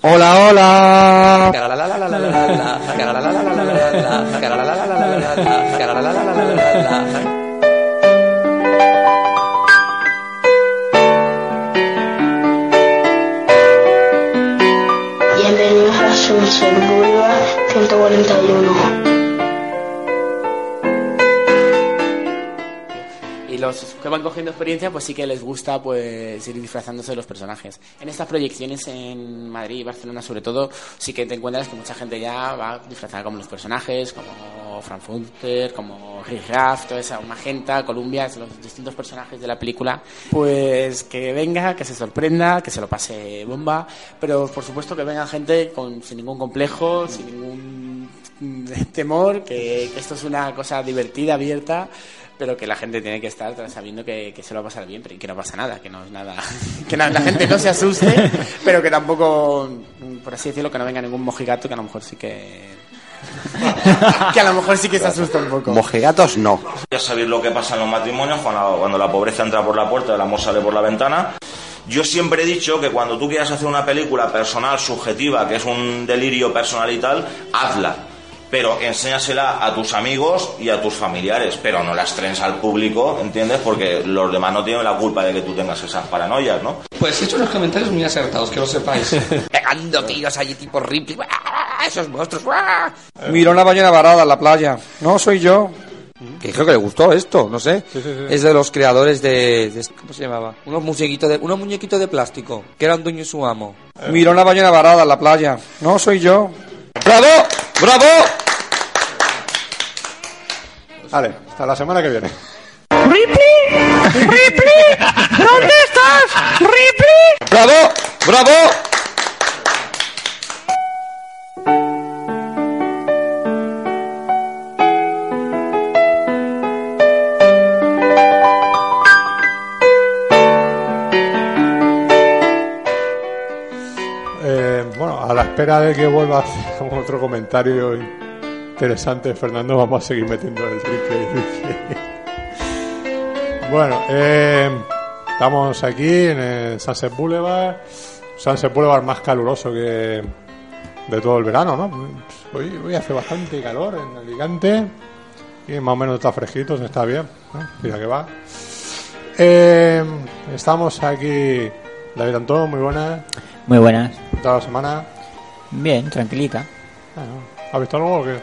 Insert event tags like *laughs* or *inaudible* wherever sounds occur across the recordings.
Hola, hola. Los que van cogiendo experiencia, pues sí que les gusta pues ir disfrazándose de los personajes. En estas proyecciones en Madrid y Barcelona, sobre todo, sí que te encuentras que mucha gente ya va disfrazada como los personajes, como Frankfurter, como Riff toda esa Magenta, Columbia, los distintos personajes de la película. Pues que venga, que se sorprenda, que se lo pase bomba, pero por supuesto que venga gente con, sin ningún complejo, sin ningún temor, que esto es una cosa divertida, abierta pero que la gente tiene que estar sabiendo que, que se lo va a pasar bien, pero y que no pasa nada, que no es nada, *laughs* que na- la gente no se asuste, pero que tampoco, por así decirlo, que no venga ningún mojigato, que a lo mejor sí que, *laughs* que a lo mejor sí que se asusta un poco. Mojigatos no. Ya sabéis lo que pasa en los matrimonios cuando, cuando la pobreza entra por la puerta, el amor sale por la ventana. Yo siempre he dicho que cuando tú quieras hacer una película personal, subjetiva, que es un delirio personal y tal, hazla. Pero enséñasela a tus amigos y a tus familiares, pero no la estrenes al público, ¿entiendes? Porque los demás no tienen la culpa de que tú tengas esas paranoias, ¿no? Pues he hecho unos comentarios muy acertados, que lo sepáis. *laughs* pegando tiros allí tipo Ripley. ¡Ah! Esos monstruos. ¡ah! Mira una ballena varada en la playa. No, soy yo. Que creo que le gustó esto, no sé. Es de los creadores de, de- ¿Cómo se llamaba? Unos muñequitos de, unos muñequitos de plástico, que eran dueño y su amo. Mira una ballena varada en la playa. No, soy yo. ¡Bravo! ¡Bravo! Vale, hasta la semana que viene. ¡Ripley! ¡Ripley! ¿Dónde estás? ¡Ripley! ¡Bravo! ¡Bravo! Eh, bueno, a la espera de que vuelva a hacer como otro comentario interesante, Fernando, vamos a seguir metiendo el triple. bueno, eh, estamos aquí en el Sunset Boulevard. Sunset Boulevard más caluroso que de todo el verano, ¿no? Hoy, hoy hace bastante calor en Alicante y más o menos está fresquito, está bien. ¿no? Mira que va. Eh, estamos aquí, David Antón, muy buenas. Muy buenas. ¿Qué tal la semana? Bien, tranquilita. Bueno, ¿Has visto algo o qué?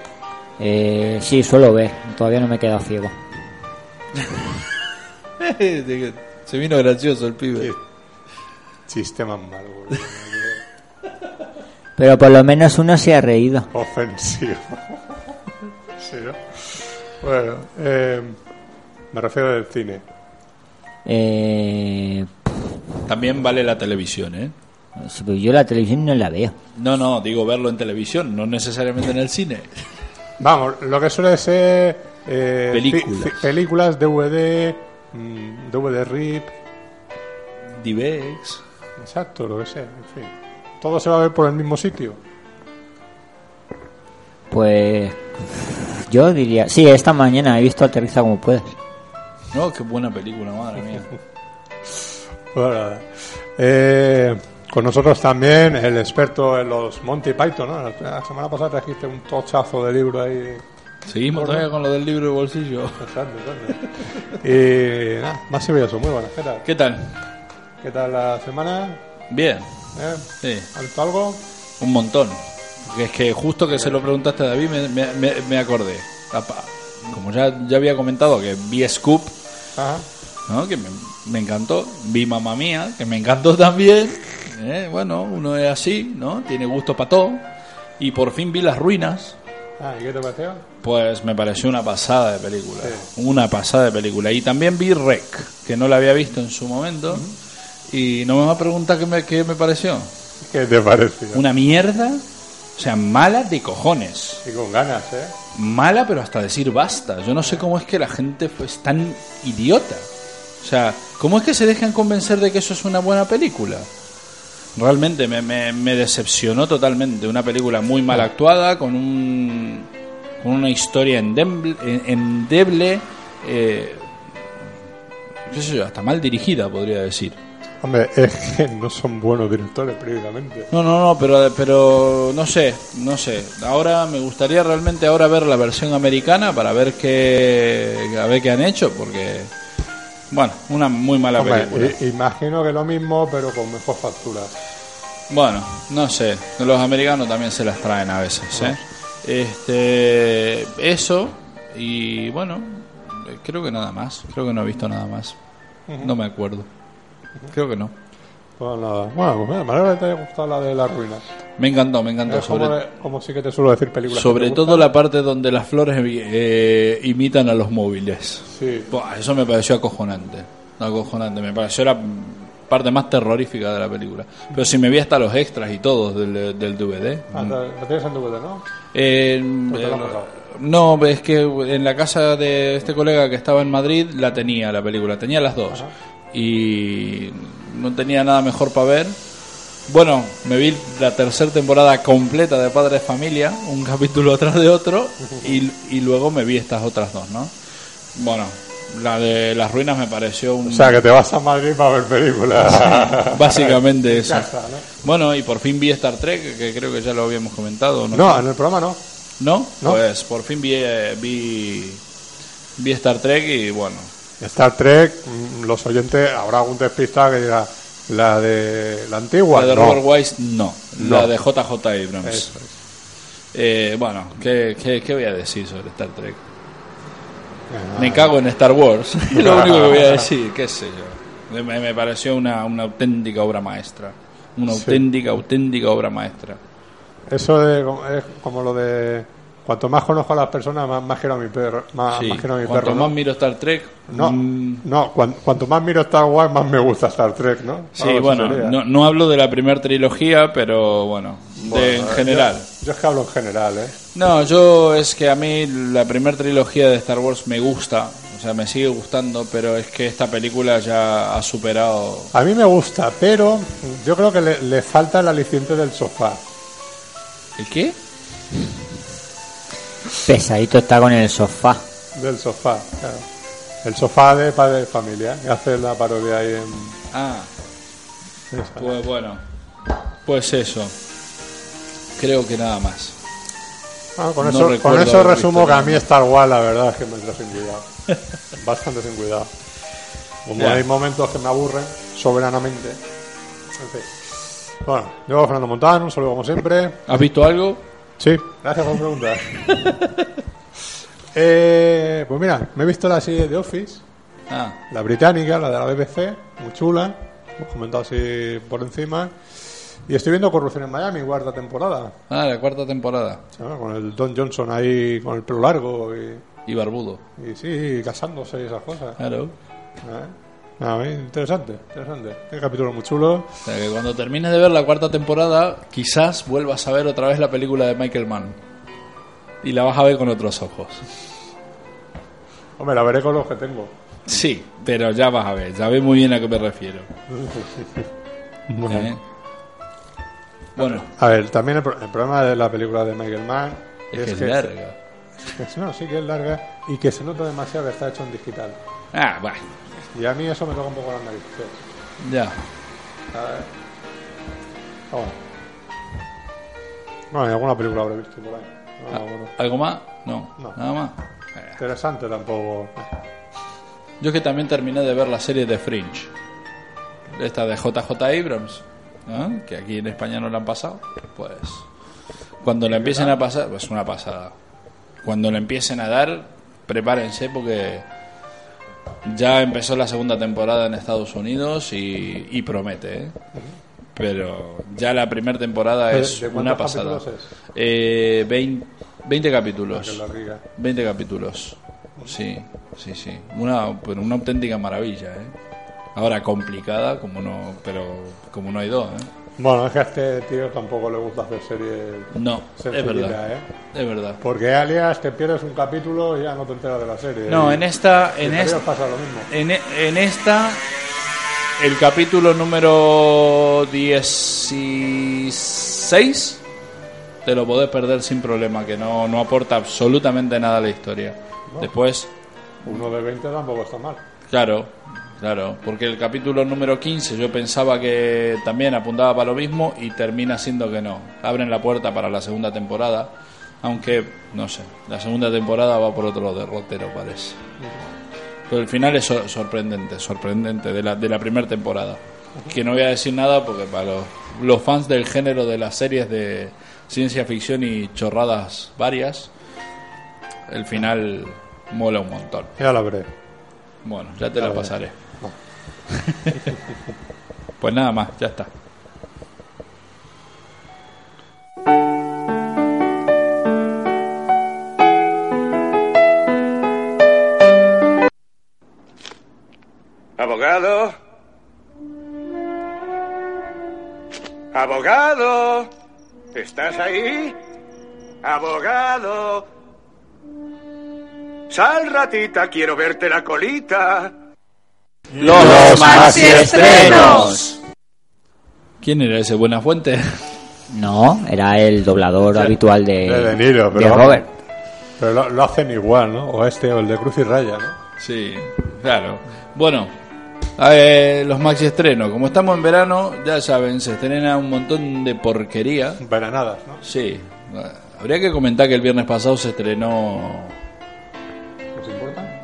Eh, sí, suelo ver. Todavía no me he quedado ciego. *laughs* Se vino gracioso el pibe. Chiste más malo, boludo. Pero por lo menos uno se ha reído. Ofensivo. sí, ¿no? Bueno, eh, me refiero del cine. Eh, También vale la televisión, ¿eh? Sí, pero yo la televisión no la veo. No, no, digo verlo en televisión, no necesariamente en el cine. Vamos, lo que suele ser... eh, Películas. películas, DVD, mm, DVD RIP, Divex. exacto, lo que sea, en fin. Todo se va a ver por el mismo sitio. Pues yo diría... Sí, esta mañana he visto Aterriza como puedes. No, qué buena película, madre mía. Bueno, *laughs* nada. Eh, con nosotros también el experto en los Monty Python, ¿no? La semana pasada trajiste un tochazo de libro ahí. Seguimos todavía con lo del libro de bolsillo. Exacto, exacto. Y nada, más severioso, muy buenas. ¿Qué tal? ¿Qué tal? ¿Qué tal la semana? Bien, ¿Eh? sí, ¿Has visto algo? un montón. Es que justo que se lo preguntaste a David me, me- me- acordé. Como ya, ya había comentado que vi Scoop, Ajá. ¿No? que me, me encantó. Vi Mamma Mía, que me encantó también. ¿eh? Bueno, uno es así, ¿no? Tiene gusto para todo. Y por fin vi Las Ruinas. Ah, ¿y qué te pareció? Pues me pareció una pasada de película. Una pasada de película. Y también vi Rec, que no la había visto en su momento. Y no me va a preguntar qué me, qué me pareció. ¿Qué te pareció? Una mierda. O sea, mala de cojones. Y con ganas, ¿eh? Mala, pero hasta decir basta. Yo no sé cómo es que la gente es tan idiota. O sea, ¿cómo es que se dejan convencer de que eso es una buena película? Realmente me, me- me decepcionó totalmente. Una película muy mal actuada, con un con una historia endemble- en- endeble, eh, qué sé yo, hasta mal dirigida, podría decir. Hombre, *laughs* es que no son buenos directores, precisamente. No, no, no, pero, pero no sé, no sé. Ahora me gustaría realmente ahora ver la versión americana para ver qué, a ver qué han hecho, porque, bueno, una muy mala Hombre, película. imagino que lo mismo, pero con mejor factura. Bueno, no sé, los americanos también se las traen a veces, ¿eh? Este, eso, y bueno, creo que nada más, creo que no he visto nada más. No me acuerdo. Creo que no. Pues nada. Bueno, pues me alegro que te haya gustado la de las ruinas. Me encantó, me encantó. Es Sobre, como sí que te suelo decir películas. sobre todo gustan. la parte donde las flores eh, imitan a los móviles. Sí. Buah, eso me pareció acojonante. Acojonante. Me pareció la parte más terrorífica de la película. Pero si me vi hasta los extras y todos del, del DVD. Ah, lo tienes en DVD, ¿no? Eh, han eh, no, es que en la casa de este colega que estaba en Madrid la tenía la película, tenía las dos. Y no tenía nada mejor para ver. Bueno, me vi la tercera temporada completa de Padre de Familia, un *laughs* capítulo atrás de otro, y, y luego me vi estas otras dos, ¿no? Bueno, la de las ruinas me pareció un... O sea, que te vas a Madrid para ver películas. Básicamente *laughs* eso. Bueno, y por fin vi Star Trek, que creo que ya lo habíamos comentado. No, No, en el programa no. ¿No? ¿No? Pues por fin vi, eh, vi, vi Star Trek y bueno. Star Trek, mm, los oyentes, habrá algún despistado que diga la de la antigua. La de no. Robert Wise, no. No. La de JJ Abrams. Es. Eh, bueno, ¿qué, qué, qué voy a decir sobre Star Trek? Eh, Me cago en Star Wars. es *laughs* *laughs* lo único que voy a decir, qué sé yo. Me, me pareció una, una auténtica obra maestra. Una Sí. auténtica, auténtica obra maestra. Eso de, es como lo de cuanto más conozco a las personas, más, más quiero a mi perro. Más, Sí. más quiero a mi Cuanto perro. más ¿no? miro Star Trek, No, mm, no cuan- cuanto más miro Star Wars, más me gusta Star Trek, ¿no? Sí, Algo bueno, no, no hablo de la primera trilogía, pero bueno, de- en general. Yo, yo es que hablo en general, ¿eh? No, yo es que a mí la primera trilogía de Star Wars me gusta, o sea, me sigue gustando, pero es que esta película ya ha superado... A mí me gusta, pero yo creo que le, le falta el aliciente del sofá. ¿El qué? Pesadito está con el sofá. Del sofá, claro. El sofá de padre de familia, que hace la parodia ahí en. Ah, esa. pues bueno, pues eso. Creo que nada más. Ah, con no eso, con eso resumo que a mí. Star Wars, la verdad es que me entra sin cuidado. *laughs* Bastante sin cuidado. Como hay momentos que me aburren soberanamente. En fin. Bueno, yo Fernando Montano, un saludo como siempre. ¿Has visto algo? Sí, gracias por preguntar. *laughs* eh, pues mira, me he visto la serie de Office, Ah, la británica, la de la BBC, muy chula. Hemos comentado así por encima. Y estoy viendo Corrupción en Miami, cuarta temporada. ah, la cuarta temporada. Con el Don Johnson ahí con el pelo largo y, Y Barbudo. y sí, casándose y esas cosas. Claro. ¿Eh? Bien, interesante, interesante. Tiene capítulo muy chulo. O sea, que cuando termines de ver la cuarta temporada, quizás vuelvas a ver otra vez la película de Michael Mann. Y la vas a ver con otros ojos. Hombre, la veré con los que tengo. Sí, pero ya vas a ver, ya ves muy bien a qué me refiero. *laughs* Bueno. ¿eh? Bueno, A ver, también el, pro- el problema de la película de Michael Mann es, que es larga. *laughs* no, sí que es larga y que se nota demasiado que está hecho en digital. Ah, bueno, Y a mí eso me toca un poco las narices. ya. A ver. Ah, bueno. Bueno, y alguna película habré visto por ahí. No, Ah. ¿Algo más? No, No. nada más. Interesante tampoco. Yo que también terminé de ver la serie de Fringe. Esta de JJ Abrams, que aquí en España no la han pasado. Pues cuando la empiecen a pasar, pues una pasada. Cuando la empiecen a dar, prepárense porque ya empezó la segunda temporada en Estados Unidos y, y promete. ¿eh? Pero ya la primera temporada ¿De- es de una pasada. es? Eh, 20, 20 capítulos. Que es larga. 20 capítulos. Sí, sí, sí. Una, pero una auténtica maravilla, ¿eh? Ahora complicada, como no, pero como no hay dos, ¿eh? Bueno, es que a este tío tampoco le gusta hacer series No, es verdad. ¿eh? Es verdad. Porque alias te pierdes un capítulo y ya no te enteras de la serie. No, en esta, en esta, pasa lo mismo. en, e- en esta, el capítulo número 16 te lo podés perder sin problema, que no, no aporta absolutamente nada a la historia. Después, Uno de 20 tampoco está mal. Claro, Claro, porque el capítulo número 15 yo pensaba que también apuntaba para lo mismo y termina siendo que no. Abren la puerta para la segunda temporada, aunque, no sé, la segunda temporada va por otro derrotero, parece. Pero el final es sor- sorprendente, sorprendente, de la, de la primera temporada. Que no voy a decir nada porque para los, los fans del género de las series de ciencia ficción y chorradas varias, el final mola un montón. Ya la veré. Bueno, ya te la veré. pasaré. *laughs* pues nada más, ya está. Abogado. Abogado. ¿Estás ahí? Abogado. Sal, ratita, quiero verte la colita. Los maxiestrenos. ¿Quién era ese? ¿Buena Fuente? No, era el doblador habitual de, De De Niro, de pero, Robert. pero lo, lo hacen igual, ¿no? O este o el de Cruz y Raya, ¿no? Sí, claro. Bueno, los maxi estrenos. Como estamos en verano, ya saben, se estrena un montón de porquería. Veranadas, ¿no? Sí. Habría que comentar que el viernes pasado se estrenó. ¿Nos importa?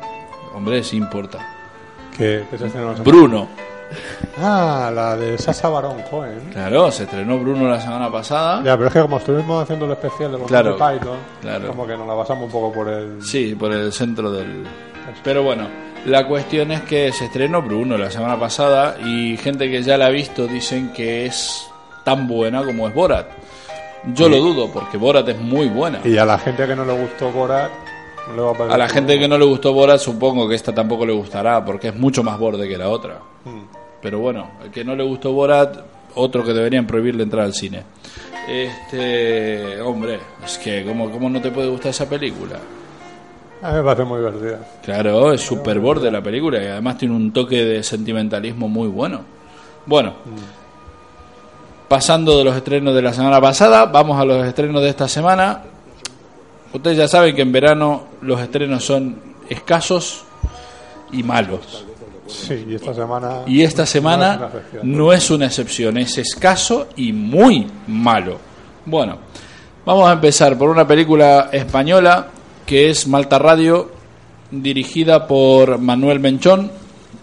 Hombre, sí importa. Que, que se estrenó la Bruno. Ah, la de Sasha Baron Cohen. Claro, se estrenó Bruno la semana pasada. Ya, pero es que como estuvimos haciendo el especial de los Claro, Python, claro. como que nos la pasamos un poco por el... Sí, por el centro del... Pero bueno, la cuestión es que se estrenó Bruno la semana pasada y gente que ya la ha visto dicen que es tan buena como es Borat. Yo lo dudo porque Borat es muy buena. Y a la gente que no le gustó Borat, a la gente que no le gustó Borat supongo que esta tampoco le gustará porque es mucho más borde que la otra. Hmm. Pero bueno, el que no le gustó Borat, otro que deberían prohibirle entrar al cine. Este, hombre, es que ¿cómo, cómo no te puede gustar esa película? A mí me parece muy divertida. Claro, es super borde la película y además tiene un toque de sentimentalismo muy bueno. Bueno, pasando de los estrenos de la semana pasada, vamos a los estrenos de esta semana. Ustedes ya saben que en verano los estrenos son escasos y malos. Sí, y esta semana... Y esta no es semana una excepción. no es una excepción, es escaso y muy malo. Bueno, vamos a empezar por una película española que es Malta Radio, dirigida por Manuel Menchón,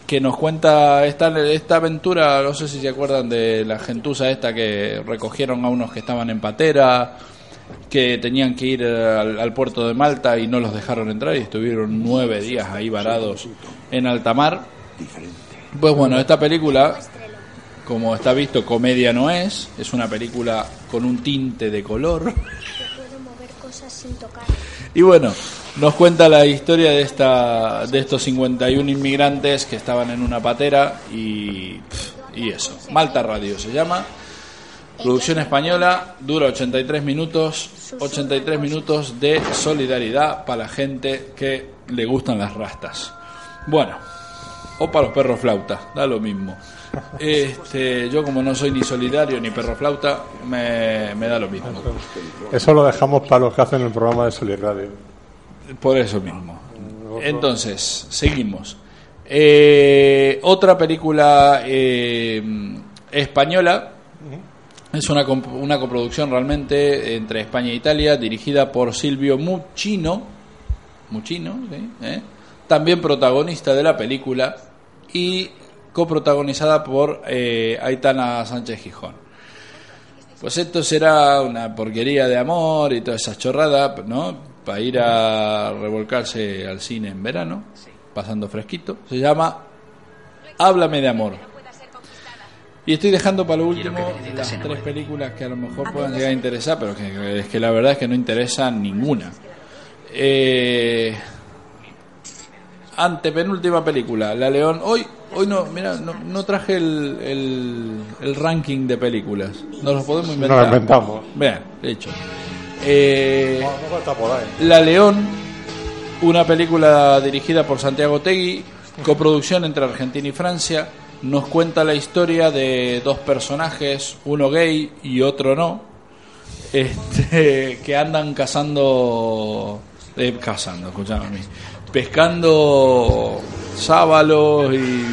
que nos cuenta esta, esta aventura, no sé si se acuerdan de la gentuza esta que recogieron a unos que estaban en patera, que tenían que ir al, al puerto de Malta y no los dejaron entrar y estuvieron nueve días ahí varados en alta mar. Pues bueno, esta película, como está visto, comedia no es, es una película con un tinte de color. *laughs* Y bueno, nos cuenta la historia de esta de estos 51 inmigrantes que estaban en una patera y y eso. Malta Radio se llama. Producción española, dura 83 minutos, 83 minutos de solidaridad para la gente que le gustan las rastas. Bueno, o para los perros flauta, da lo mismo. Este, yo como no soy ni solidario ni perro flauta, me, me da lo mismo. Eso lo dejamos para los que hacen el programa de Solid Radio. Por eso mismo. Entonces, seguimos. Eh, otra película eh, española. Es una, una coproducción realmente entre España e Italia, dirigida por Silvio Muccino. Muccino, ¿sí? ¿Eh? También protagonista de la película y coprotagonizada por eh, Aitana Sánchez Gijón. Pues esto será una porquería de amor y toda esa chorrada, ¿no? Para ir a revolcarse al cine en verano, pasando fresquito. Se llama Háblame de amor. Y estoy dejando para lo último las tres películas que a lo mejor puedan llegar a interesar, pero que, es que la verdad es que no interesan ninguna. Eh, antepenúltima película, La León. Hoy, hoy no, mira, no, no traje el, el, el ranking de películas. Nos los podemos inventar. Nos lo inventamos. Vean, de hecho. Eh. La León, una película dirigida por Santiago Tegui, coproducción entre Argentina y Francia, nos cuenta la historia de dos personajes, uno gay y otro no, este, *laughs* que andan cazando, eh, cazando, escuchame a mí, pescando sábalos y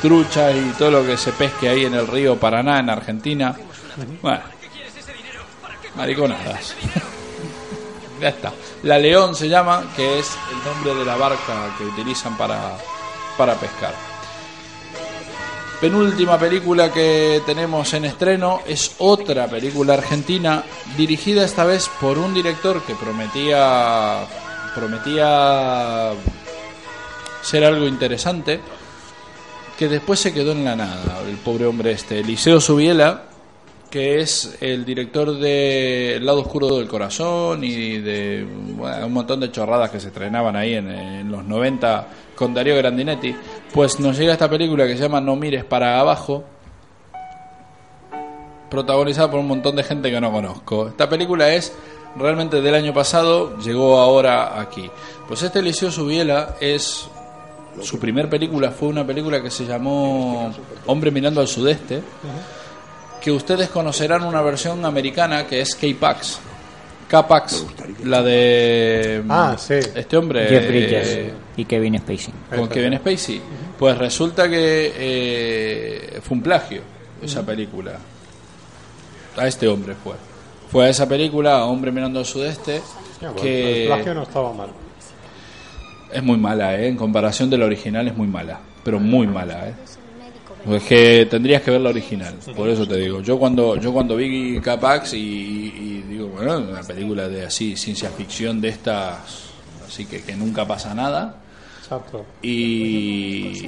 truchas y todo lo que se pesque ahí en el río Paraná, en Argentina. Bueno, mariconadas. *laughs* ya está. La León se llama, que es el nombre de la barca que utilizan para, para pescar. Penúltima película que tenemos en estreno. Es otra película argentina dirigida esta vez por un director que prometía prometía ser algo interesante que después se quedó en la nada el pobre hombre este Eliseo Subiela que es el director de El lado oscuro del corazón y de bueno, un montón de chorradas que se estrenaban ahí en, los 90 con Darío Grandinetti, pues nos llega esta película que se llama No mires para abajo, protagonizada por un montón de gente que no conozco. Esta película es realmente del año pasado, llegó ahora aquí. Pues este Eliseo Subiela es su primer película fue una película que se llamó Hombre mirando al sudeste, que ustedes conocerán una versión americana que es K-Pax. K-Pax, la de Ah, sí. este hombre Jeff Bridges eh, y Kevin Spacey. con Kevin Spacey. Pues resulta que eh, fue un plagio esa película. A este hombre fue. Fue a esa película, a Hombre mirando al sudeste, Ya, bueno, que El plagio no estaba mal. es muy mala, ¿eh? En comparación de la original es muy mala, pero muy mala, ¿eh? Pues que tendrías que ver la original, por eso te digo. Yo cuando yo cuando vi Capax y, y digo, bueno, una película de así, ciencia ficción de estas, así que, que nunca pasa nada. Exacto. Y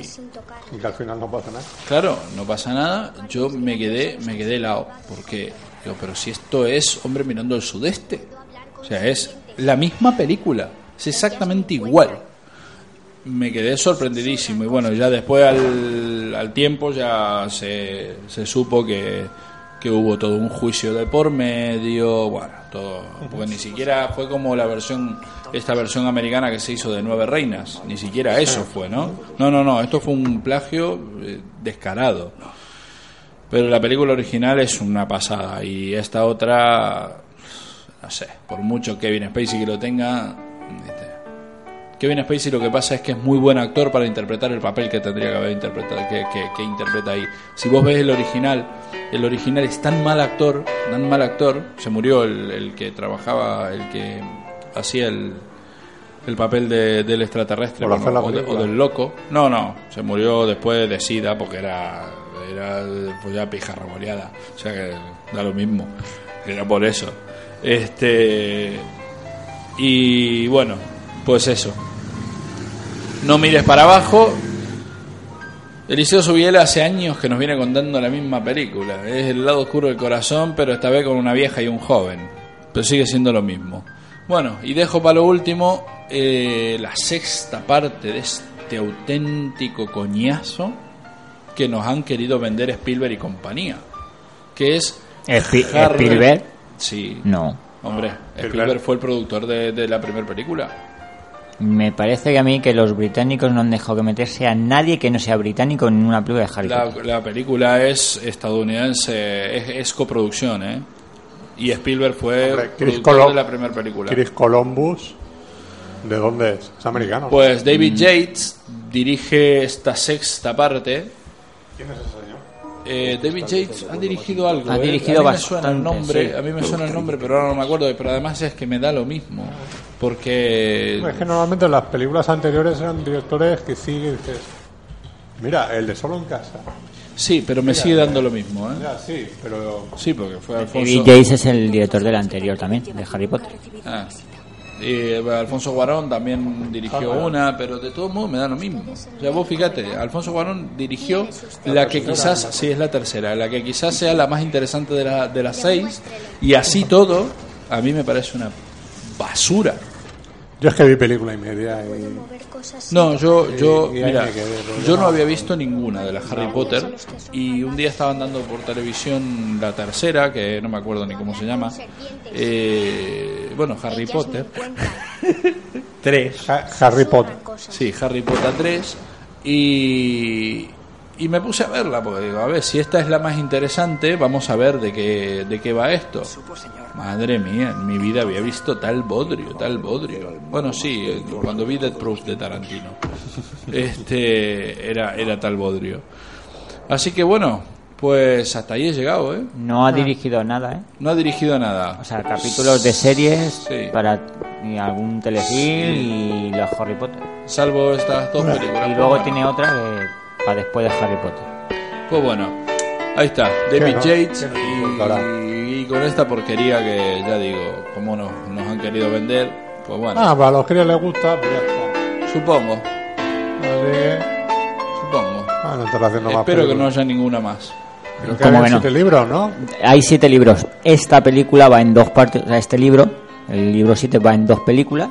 Y que al final no pasa nada. claro, no pasa nada. Yo me quedé, me quedé helado, porque digo, pero si esto es Hombre mirando al sudeste, o sea, es la misma película, es exactamente igual. Me quedé sorprendidísimo y bueno, ya después al, al tiempo ya se, se supo que, que hubo todo un juicio de por medio, bueno, todo, porque ni siquiera fue como la versión, esta versión americana que se hizo de Nueve Reinas, ni siquiera eso fue, ¿no? No, no, no, esto fue un plagio eh, descarado. Pero la película original es una pasada y esta otra, no sé, por mucho Kevin Spacey que lo tenga, Kevin Spacey lo que pasa es que es muy buen actor para interpretar el papel que tendría que haber interpretado, que, que- que interpreta ahí. Si vos ves el original, el original es tan mal actor, tan mal actor, se murió el, el que trabajaba, el que hacía el, el papel de- del extraterrestre o, de- película. o del loco. No, no, se murió después de SIDA porque era, era pues ya pija remoleada. O sea que da lo mismo. Era por eso. Este. Y bueno, pues eso. No mires para abajo. Eliseo Subiela hace años que nos viene contando la misma película. Es el lado oscuro del corazón, pero esta vez con una vieja y un joven. Pero sigue siendo lo mismo. Bueno, y dejo para lo último eh, la sexta parte de este auténtico coñazo que nos han querido vender Spielberg y compañía. Que es Spi- Harry- Spielberg. Sí. No. Hombre, Spielberg. Spielberg fue el productor de, de la primera película. Me parece que a mí que los británicos no han dejado que meterse a nadie que no sea británico en una película de Harry La, Potter. la película es estadounidense, es, es coproducción, ¿eh? Y Spielberg fue Hombre, productor de la primera película. Chris Columbus, ¿de dónde es? Es americano. ¿no? Pues David Yates dirige esta sexta parte. ¿Quién es ese? Eh, David Yates ha dirigido algo. Ha ¿eh? dirigido a mí me suena el nombre, sí. a mí me suena el nombre, pero ahora no me acuerdo. Pero además es que me da lo mismo, porque Es que normalmente las películas anteriores eran directores que sí dices, mira, el de Solo en Casa. sí, pero me sigue dando lo mismo, ¿eh? Sí, pero Sí, porque fue David Alfonso. Yates es el director del anterior también, de Harry Potter. Ah. Eh, Alfonso Guarón también dirigió una, pero de todos modos me da lo mismo. O sea, vos fíjate, Alfonso Guarón dirigió la que quizás, sí, es la tercera, la que quizás sea la más interesante de, la- de las seis, y así todo, a mí me parece una basura. Yo es que vi película y media y No, yo, yo, Y- y mira, yo no había visto ninguna de las Harry Potter y un día estaban dando por televisión la tercera, que no me acuerdo ni cómo se llama. Eh, bueno, Harry Potter. ni cuentan. *laughs* 3. Ha- Harry Potter. Sí, Harry Potter 3. Y, y me puse a verla, porque digo, a ver, si esta es la más interesante, vamos a ver de qué, de qué va esto. Madre mía, en mi vida había visto tal bodrio, tal bodrio. Bueno, sí, eh, cuando vi Dead Proof de Tarantino. Este era, era tal bodrio. Así que bueno, pues hasta ahí he llegado, ¿eh? No ha dirigido nada, ¿eh? No ha dirigido nada. O sea, capítulos de series Sí. para y algún telefilm y los Harry Potter. Salvo estas dos películas. Y luego tiene otra que para después de Harry Potter. Pues bueno, ahí está, David. Yates y con esta porquería que ya digo, como nos, nos han querido vender, pues bueno, Ah, para los que les gusta, pues ya está. supongo, Así que, supongo. ah, no estará haciendo más Espero que no películas. haya ninguna más. Creo que ¿Cómo que no? siete libros, ¿no? Hay siete libros. Esta película va en dos partes. O sea, este libro, el libro 7 va en dos películas.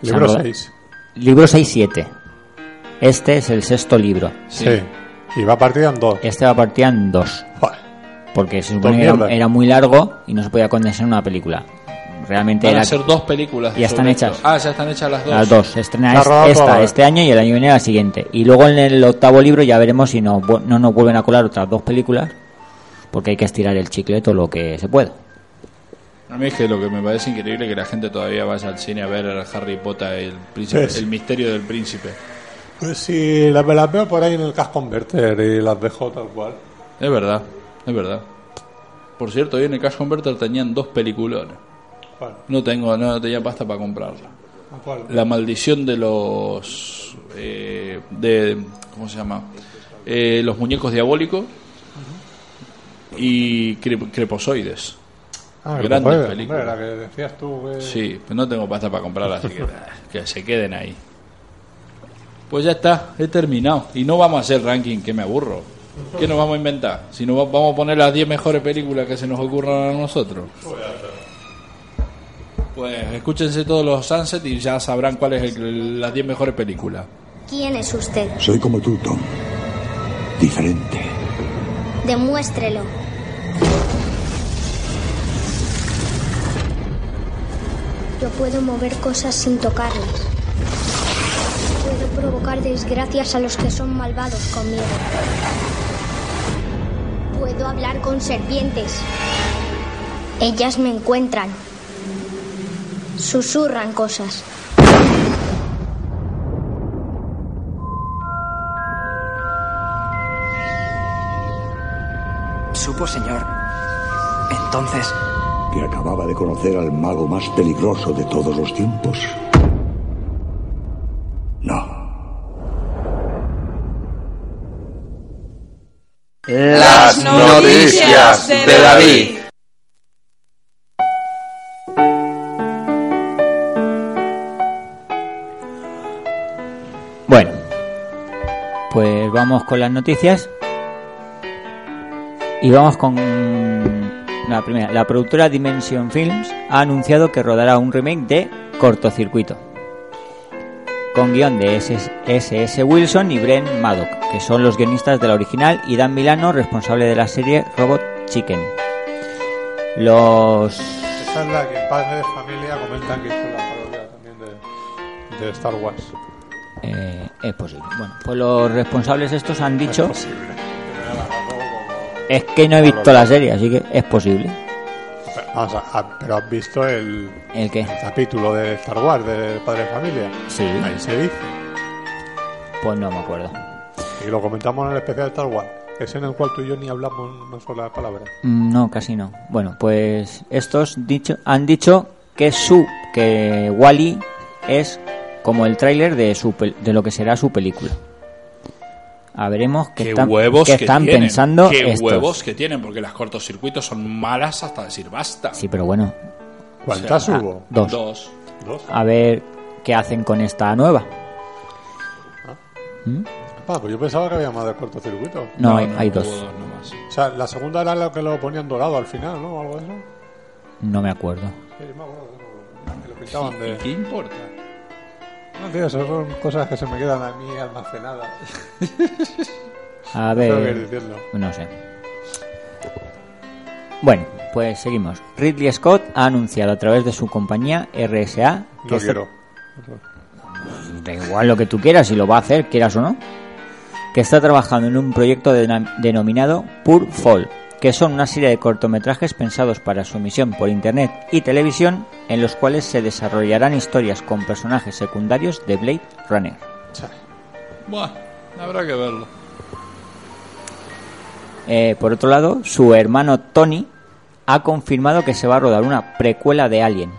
Libro Se han 6. Libro 6 7. Este es el sexto libro. Sí. Y va partida en dos. Este va partida en dos. Joder. Porque se supone que era, muy largo y no se podía condensar en una película. Realmente Van a ser dos películas. Ya están hechas. esto. Ah, ya están hechas las dos. las dos. Se estrena esta este año y el año que viene la siguiente. Y luego en el octavo libro ya veremos si no, no nos vuelven a colar otras dos películas. Porque hay que estirar el chicle todo lo que se pueda. A mí es que lo que me parece increíble es que la gente todavía vaya al cine a ver a Harry Potter, el, príncipe, Sí, sí. el misterio del príncipe. Pues si las, me las veo por ahí en el Cash Converter y las dejo tal cual. Es verdad, es verdad. Por cierto, hoy en el Cash Converter tenían dos peliculones. ¿Cuál? No tengo, no tenía pasta para comprarla. ¿Cuál? La maldición de los. eh, de, ¿Cómo se llama? Eh, los muñecos diabólicos y crep- creposoides. Ah, Grandes películas. hombre, la que decías tú. que- Sí, pero no tengo pasta para comprarla, así que, que se queden ahí. Pues ya está, he terminado. Y no vamos a hacer ranking, que me aburro. ¿Qué nos vamos a inventar? Si no va- vamos a poner las 10 mejores películas que se nos ocurran a nosotros. Pues escúchense todos los Sunset y ya sabrán cuáles son las 10 mejores películas. ¿Quién es usted? Soy como tú, Tom. Diferente. Demuéstrelo. Yo puedo mover cosas sin tocarlas. Puedo provocar desgracias a los que son malvados conmigo. Puedo hablar con serpientes. Ellas me encuentran. Susurran cosas. Supo, señor. Entonces, Que acababa de conocer al mago más peligroso de todos los tiempos. Las noticias de David. Bueno, pues vamos con las noticias. Y vamos con la primera. La productora Dimension Films ha anunciado que rodará un remake de Cortocircuito. Con guion de S.S. Wilson y Bren Maddock, que son los guionistas de la original, y Dan Milano, responsable de la serie Robot Chicken. Los Esa es la que en Padre de Familia comentan que hizo la parodia también de, de Star Wars. Eh, es posible. Bueno, pues los responsables estos han dicho. Es que no he visto la serie, así que es posible. Pero, has visto el, ¿El qué? el capítulo de Star Wars de Padre de Familia. Sí. Ahí se dice. Pues no me acuerdo. Y lo comentamos en el especial de Star Wars. Es en el cual tú y yo ni hablamos una sola palabra. Mm, No, casi no. Bueno, pues estos dicho, han dicho que su que Wally es como el tráiler de su de lo que será su película. A veremos qué, Qué están, huevos qué que están tienen. pensando Qué estos. huevos que tienen, porque las cortocircuitos son malas hasta decir basta. Sí, pero bueno. ¿Cuántas Ah, hubo? dos. Dos. Dos. A ver qué hacen con esta nueva. Ah, pues yo pensaba que había más de cortocircuito. No, hay, hay dos. hubo dos nomás. O sea, la segunda era lo que lo ponían dorado al final, ¿no? Algo de eso. No me acuerdo. Sí, me acuerdo que lo pintaban de... ¿Qué importa? No, tío, eso son cosas que se me quedan a mí almacenadas. *laughs* A ver. No sé. Bueno, pues seguimos. Ridley Scott ha anunciado a través de su compañía RSA que No. Da igual lo que tú quieras, si lo va a hacer, quieras o no. que está trabajando en un proyecto denominado Pure Fall, que son una serie de cortometrajes pensados para su emisión por internet y televisión, en los cuales se desarrollarán historias con personajes secundarios de Blade Runner. Buah, habrá que verlo. Eh, por otro lado, su hermano Tony ha confirmado que se va a rodar una precuela de Alien,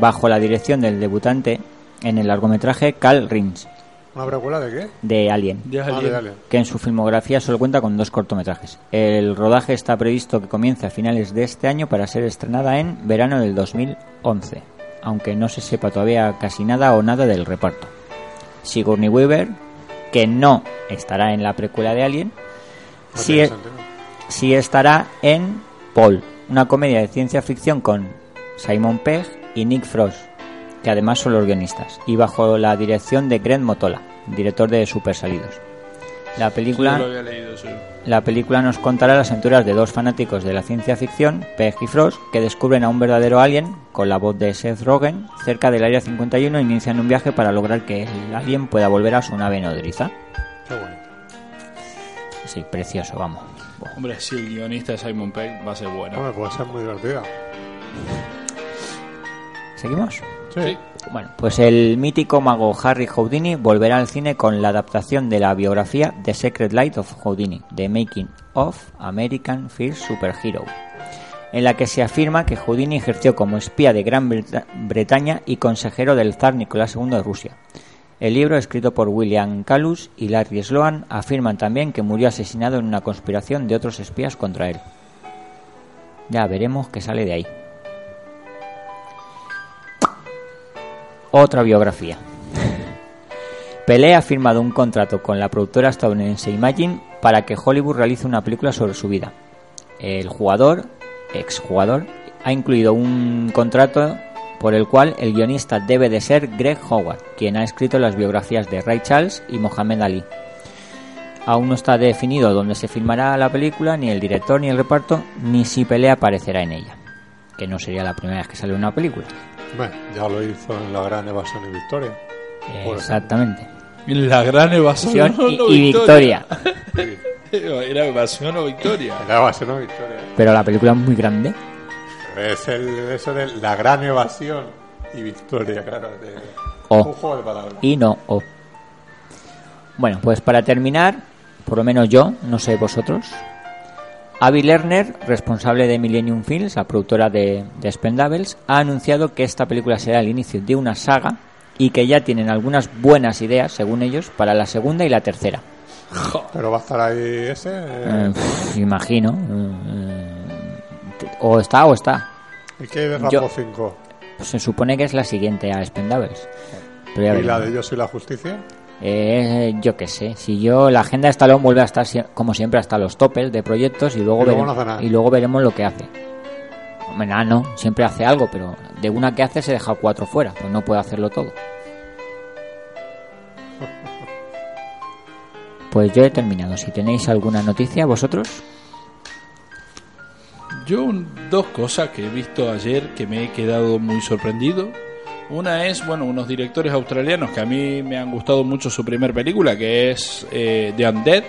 bajo la dirección del debutante en el largometraje Carl Rins, ¿Una precuela de qué? de Alien, De Ah, Alien. de Alien. que en su filmografía solo cuenta con dos cortometrajes. El rodaje está previsto que comience a finales de este año para ser estrenada en verano del 2011, aunque no se sepa todavía casi nada o nada del reparto. Sigourney Weaver, que no estará en la precuela de Alien, No e- sí estará en Paul, una comedia de ciencia ficción con Simon Pegg y Nick Frost, que además son los guionistas, y bajo la dirección de Greg Motola, director de Super Salidos. La película, Sí, lo había leído, sí. la película nos contará las aventuras de dos fanáticos de la ciencia ficción, Pegg y Frost, que descubren a un verdadero alien, con la voz de Seth Rogen, cerca del Área 51 e inician un viaje para lograr que el alien pueda volver a su nave nodriza. Qué bonito. Sí, precioso, vamos. Hombre, si el guionista de Simon Pegg va a ser bueno. Hombre, puede ser muy divertida. ¿Seguimos? Sí. Bueno, pues el mítico mago Harry Houdini volverá al cine con la adaptación de la biografía The Secret Light of Houdini, The Making of American First Superhero, en la que se afirma que Houdini ejerció como espía de Gran Breta- Bretaña y consejero del zar Nicolás II de Rusia. El libro, escrito por William Calus y Larry Sloan, afirman también que murió asesinado en una conspiración de otros espías contra él. Ya veremos qué sale de ahí. Otra biografía. Pelé ha firmado un contrato con la productora estadounidense Imagine para que Hollywood realice una película sobre su vida. El jugador, exjugador, ha incluido un contrato por el cual el guionista debe de ser Greg Howard, quien ha escrito las biografías de Ray Charles y Mohamed Ali. Aún no está definido dónde se filmará la película, ni el director, ni el reparto, ni si Pelé aparecerá en ella. Que no sería la primera vez que sale una película. Bueno, ya lo hizo en La Gran Evasión y Victoria. Exactamente. La gran evasión y- o y victoria. *laughs* Era evasión o victoria. *laughs* La Evasión o Victoria. Pero la película es muy grande. Es el, eso de La Gran Evasión y Victoria, claro. de- O. Un juego de palabras. Y no o. Bueno, pues para terminar, por lo menos yo, no sé vosotros. Avi Lerner, responsable de Millennium Films, la productora de, de Spendables, ha anunciado que esta película será el inicio de una saga y que ya tienen algunas buenas ideas, según ellos, para la segunda y la tercera. Pero va a estar ahí ese. Eh, eh, pff, imagino. eh, o está o está. ¿Y qué hay de Rambo yo- 5? Pues se supone que es la siguiente a Spendables. ¿Y la de Yo soy la justicia? Eh, yo qué sé, si yo la agenda de Stallone vuelve a estar como siempre hasta los topes de proyectos y luego, Y luego veremos, no hace nada. y luego veremos lo que hace. Hombre, nada, no, siempre hace algo, pero de una que hace se deja cuatro fuera, pues no puede hacerlo todo. *laughs* Pues yo he terminado. Si tenéis alguna noticia vosotros, Yo un- dos cosas que he visto ayer que me he quedado muy sorprendido. Una es, bueno, unos directores australianos que a mí me han gustado mucho su primer película, que es eh, The Undead.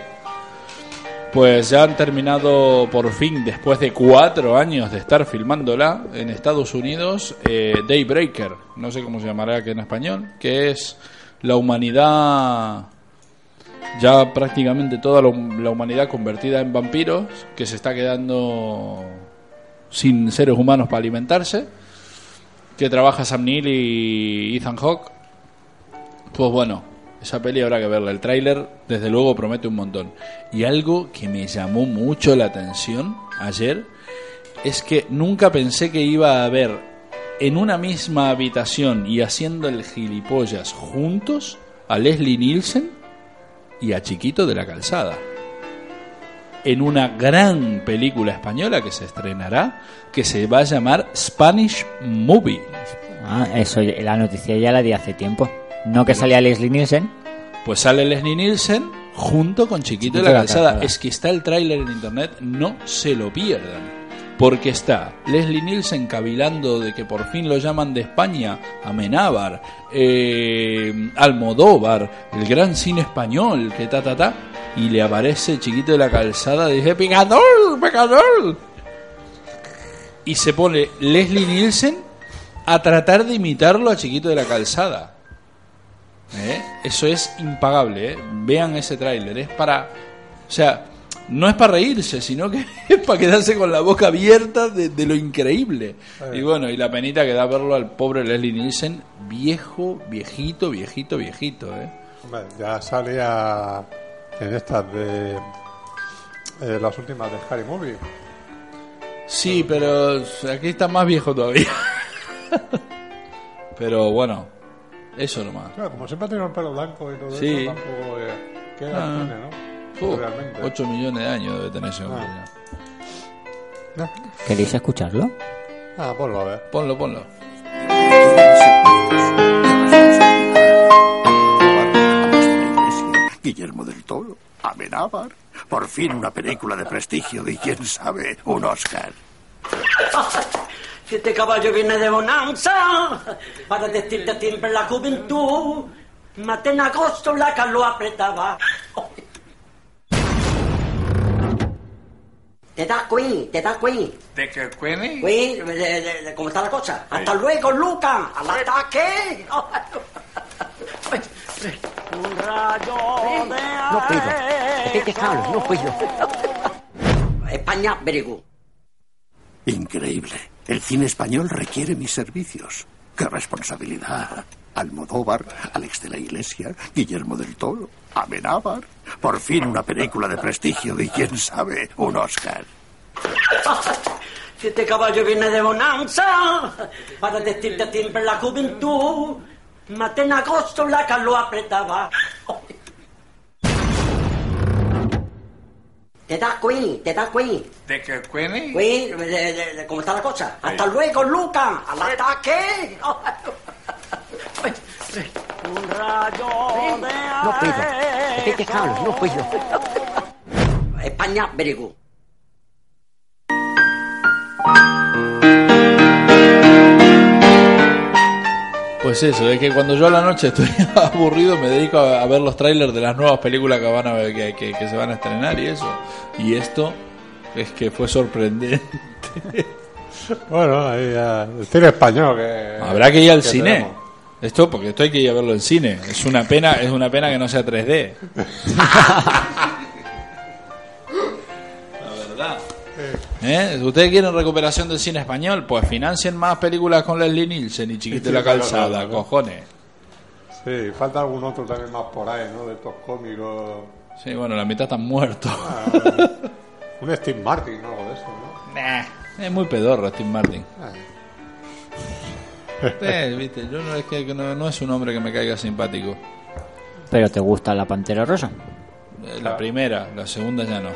Pues ya han terminado por fin, después de cuatro años de estar filmándola en Estados Unidos, eh, Daybreaker, no sé cómo se llamará aquí en español, que es la humanidad ya prácticamente toda la humanidad convertida en vampiros, que se está quedando sin seres humanos para alimentarse, que trabaja Sam Neill y Ethan Hawke. Pues bueno, esa peli habrá que verla. El tráiler, desde luego, promete un montón. Y algo que me llamó mucho la atención ayer es que nunca pensé que iba a haber en una misma habitación y haciendo el gilipollas juntos a Leslie Nielsen y a Chiquito de la Calzada. En una gran película española que se estrenará, que se va a llamar Spanish Movie. ah, eso la noticia ya la di hace tiempo. No que salía Leslie Nielsen, Pues sale Leslie Nielsen junto con Chiquito, de la, calzada. Es que está el tráiler en internet, no se lo pierdan. Porque está Leslie Nielsen cavilando de que por fin lo llaman de España, Amenábar, eh, Almodóvar, el gran cine español, que ta ta ta. Y le aparece chiquito de la calzada, dije, picador, picador. Y se pone Leslie Nielsen a tratar de imitarlo a chiquito de la calzada. ¿Eh? Eso es impagable, ¿eh? vean ese tráiler, es para... O sea, no es para reírse, sino que *laughs* es para quedarse con la boca abierta de, de lo increíble. Y bueno, y la penita que da verlo al pobre Leslie Nielsen, viejo, viejito, viejito, viejito. ¿eh? Hombre, ya salía en estas de eh, las últimas de Harry Movie. Sí, pero aquí está más viejo todavía. *laughs* pero bueno, eso nomás. Claro, como siempre ha tenido el pelo blanco y todo Sí. eso, tampoco eh, ¿qué edad Ah. tiene, ¿no? Uh, Realmente. 8 millones de años debe tener ese hombre. Ah. ya. ¿Queréis escucharlo? Ah, ponlo a ver. Ponlo, ponlo. *laughs* Guillermo del Toro, Amenábar. Por fin una película de prestigio y quién sabe, un Oscar. Si este caballo viene de bonanza, para decirte siempre la juventud, maté en agosto la que lo apretaba. Te da Queen, te da Queen. ¿De qué, Queenie? Queen, de- de- de- ¿cómo está la cosa? Hasta luego, Luca, al ataque. Un rayo de No puedo. Estoy quejado, no puedo. España, good. Increíble. El cine español requiere mis servicios. ¡Qué responsabilidad! Almodóvar, Alex de la Iglesia, Guillermo del Toro, Amenábar. Por fin una película de prestigio y quién sabe, un Oscar. Si este caballo viene de bonanza, para decirte siempre la juventud, maté en agosto la lo apretaba. Te da Queen, te da Queen. ¿De qué, Queenie? Queen, de- de- de- ¿cómo está la cosa? Hasta luego, Luca, al ataque. Un rayo de No puedo. Estoy quejado, no puedo. España, very Pues eso, es que cuando yo a la noche estoy *laughs* aburrido me dedico a, a ver los trailers de las nuevas películas que van a ver, que, que- que se van a estrenar y eso. Y esto es que fue sorprendente. *laughs* Bueno, ahí ya. El cine español que. Habrá que ir al cine. tenemos. Esto porque esto hay que ir a verlo en cine. Es una pena, es una pena que no sea 3D. *laughs* ¿Eh? ¿Ustedes quieren recuperación del cine español? Pues financien más películas con Leslie Nielsen y Chiquito de la Calzada, claro, claro. cojones. Sí, falta algún otro también más por ahí, ¿no? De estos cómicos. Sí, bueno, la mitad están muertos. Ah, *laughs* un Steve Martin, algo de eso, ¿no? Nah, es muy pedorro Steve Martin. Ah. Eh, viste, yo no es que no, no es un hombre que me caiga simpático. Pero te gusta la Pantera Rosa. Eh, La primera, la segunda ya no.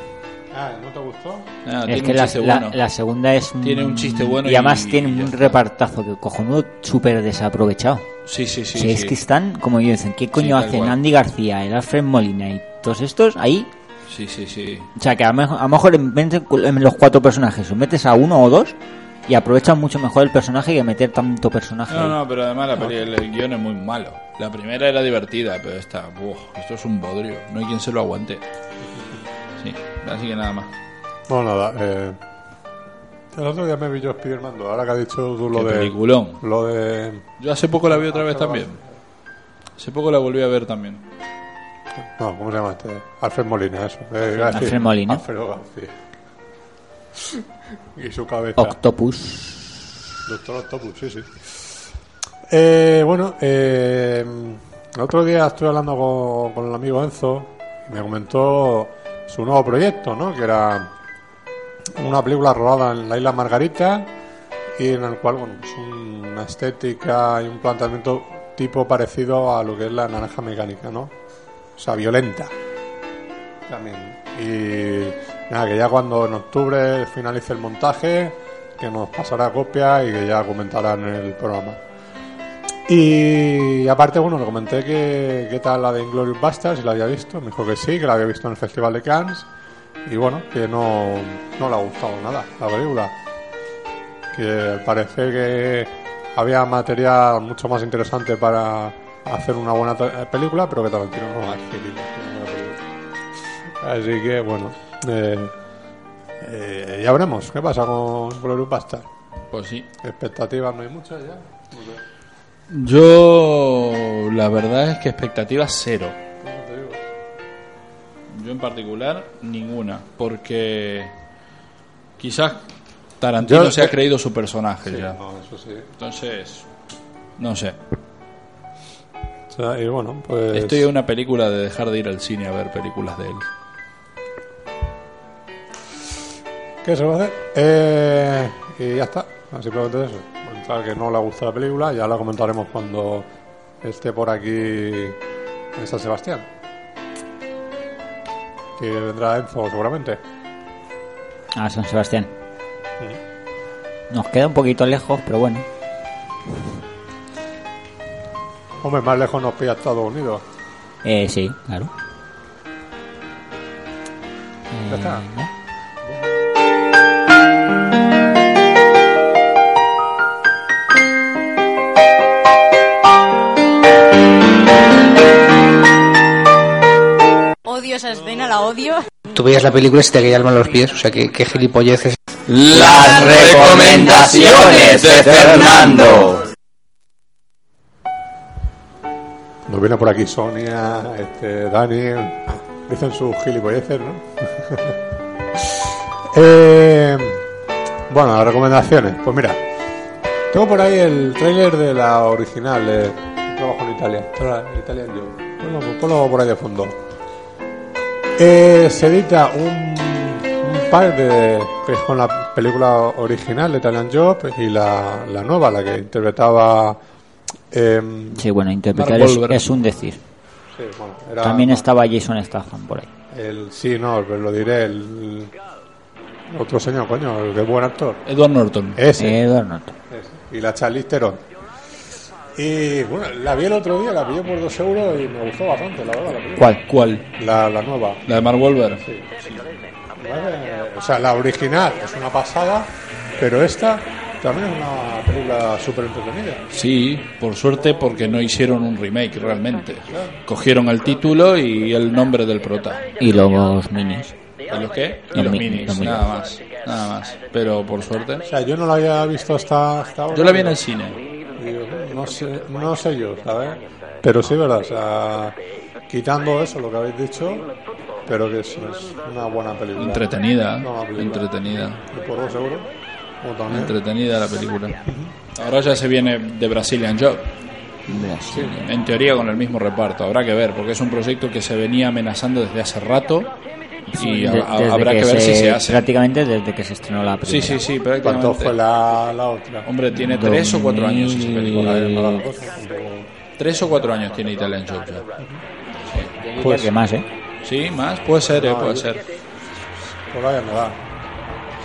Ah, ¿no te gustó? Ah, es que la, bueno. la segunda es Tiene un chiste bueno y además y- tiene y un repartazo que cojonudo súper desaprovechado Sí, sí, sí. O sea, es sí. que están como yo dicen qué coño tal hacen cual. Andy García el Alfred Molina y todos estos ahí Sí, sí, sí. o sea que a lo mejor, a lo mejor en vez de en los cuatro personajes os metes a uno o dos y aprovechan mucho mejor el personaje que meter tanto personaje No, ahí. no, pero además la peli- el, el guion es muy malo. La primera era divertida, pero esta, uf, esto es un bodrio. No hay quien se lo aguante. Sí, así que nada más. Bueno, nada. Eh, el otro día me vi yo Spiderman 2, ahora que has dicho tú lo Qué de. peliculón. Lo de. Yo hace poco la vi otra vez también. Hace poco la volví a ver también. No, ¿cómo se llama este? Alfred Molina, eso. Eh, Alfred Molina. Alfredo García. *laughs* Y su cabeza. Octopus Doctor Octopus, sí, sí. Eh, bueno, eh, el otro día estuve hablando con, con el amigo Enzo y me comentó su nuevo proyecto, ¿no? Que era una película rodada en la isla Margarita y en el cual, bueno, es una estética y un planteamiento tipo parecido a lo que es la naranja mecánica, ¿no? O sea, violenta también. Y nada, que ya cuando en octubre finalice el montaje, que nos pasará copia y que ya comentarán en el programa. Y aparte, bueno, le comenté que qué tal la de Inglourious Basterds, si la había visto. Me dijo que sí, que la había visto en el Festival de Cannes. Y bueno, que no, no le ha gustado nada la película. Que al parecer que había material mucho más interesante para hacer una buena te- película, pero que Tarantino no va a escribir. Así que, bueno, eh, eh, ya veremos qué pasa con Glorious Bastard. Pues sí. Expectativas no hay muchas ya. Yo, la verdad es que expectativas cero. Yo en particular, ninguna. Porque quizás Tarantino Yo- se ha creído su personaje sí, ya. no, eso sí. Entonces, no sé. O sea, y bueno, pues. Estoy en una película de dejar de ir al cine a ver películas de él. ¿Qué se va a hacer? Eh, y ya está. Simplemente eso. Comentar que no le gusta la película. Ya la comentaremos cuando esté por aquí en San Sebastián. Que vendrá Enzo seguramente. A San Sebastián. Nos queda un poquito lejos, pero bueno. Hombre, más lejos nos pilla Estados Unidos. Eh, sí, claro. Ya está. Odio esa escena, la odio. Tú veías la película y se te caía el alma a los pies, o sea, que qué gilipolleces. Las recomendaciones de Fernando. Nos viene por aquí Sonia, este, Dani. Dicen sus gilipolleces, ¿no? *laughs* Eh, bueno, las recomendaciones. Pues mira, tengo por ahí el tráiler de la original de trabajo en Italia. Job. Ponlo, ponlo por ahí de fondo. Eh, se edita un, un par de que es con la película original de Italian Job y la, la nueva, la que interpretaba em, Sí, bueno, interpretar es, un decir. Sí, bueno, era- También estaba Jason Statham por ahí. El, sí, no, pero lo diré. El, otro señor, coño, el buen actor. Edward Norton. Ese. Edward Norton. Ese. Y la Charlize Theron. Y bueno, la vi el otro día, la pillé por dos euros y me gustó bastante, la verdad. La. ¿Cuál? ¿Cuál? La, la nueva. La de Mark Wahlberg. Vale, O sea, la original es una pasada, pero esta también es una película súper entretenida. Sí, por suerte porque no hicieron un remake realmente. Cogieron el título y el nombre del prota. Y los minis. ¿Y los qué? Y Los los mi- minis, los minis. nada más. Nada más. Pero por suerte. O sea, yo no la había visto hasta, hasta ahora. Yo la vi en el cine. No sé, no sé yo, ¿sabes? Pero sí, ¿verdad? O sea, quitando eso, lo que habéis dicho, pero que es, es una buena película. Entretenida. Buena película. Entretenida. Y por dos euros. Entretenida la película. Ahora ya se viene de Brazilian Job. En teoría con el mismo reparto. Habrá que ver, porque es un proyecto que se venía amenazando desde hace rato. Y ha- De- desde habrá que, ver si se hace. Prácticamente desde que se estrenó la Sí, primera. sí, sí, prácticamente. ¿Cuánto fue la, la otra? Hombre, tiene tres o cuatro años esa película. Dos Tres o cuatro años tiene Italian Job ya. Pues, que más, ¿eh? Sí, más, puede ser, eh, puede ser. Por ahí me da.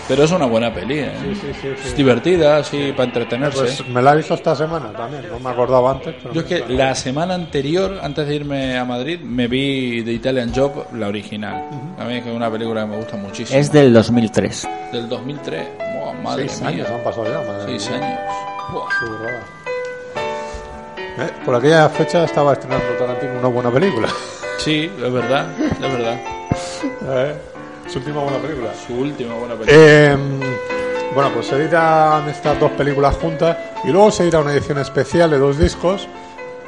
Pero es una buena peli, ¿eh? Sí, sí, sí, sí. Es divertida, sí, para entretenerse. Pues me la he visto esta semana también, no me acordaba antes. Pero Yo es que la semana anterior, antes de irme a Madrid, me vi The Italian Job, la original. A mí es que es una película que me gusta muchísimo. Es del 2003. Del 2003. Buah, madre Seis mía. años han pasado ya, madre Seis mía. años. Eh, Por aquella fecha estaba estrenando Tarantino una buena película. Sí, es verdad, es verdad. *laughs* Eh, Su última buena película. Su última buena película. Eh, bueno, pues se editan estas dos películas juntas y luego se edita una edición especial de dos discos,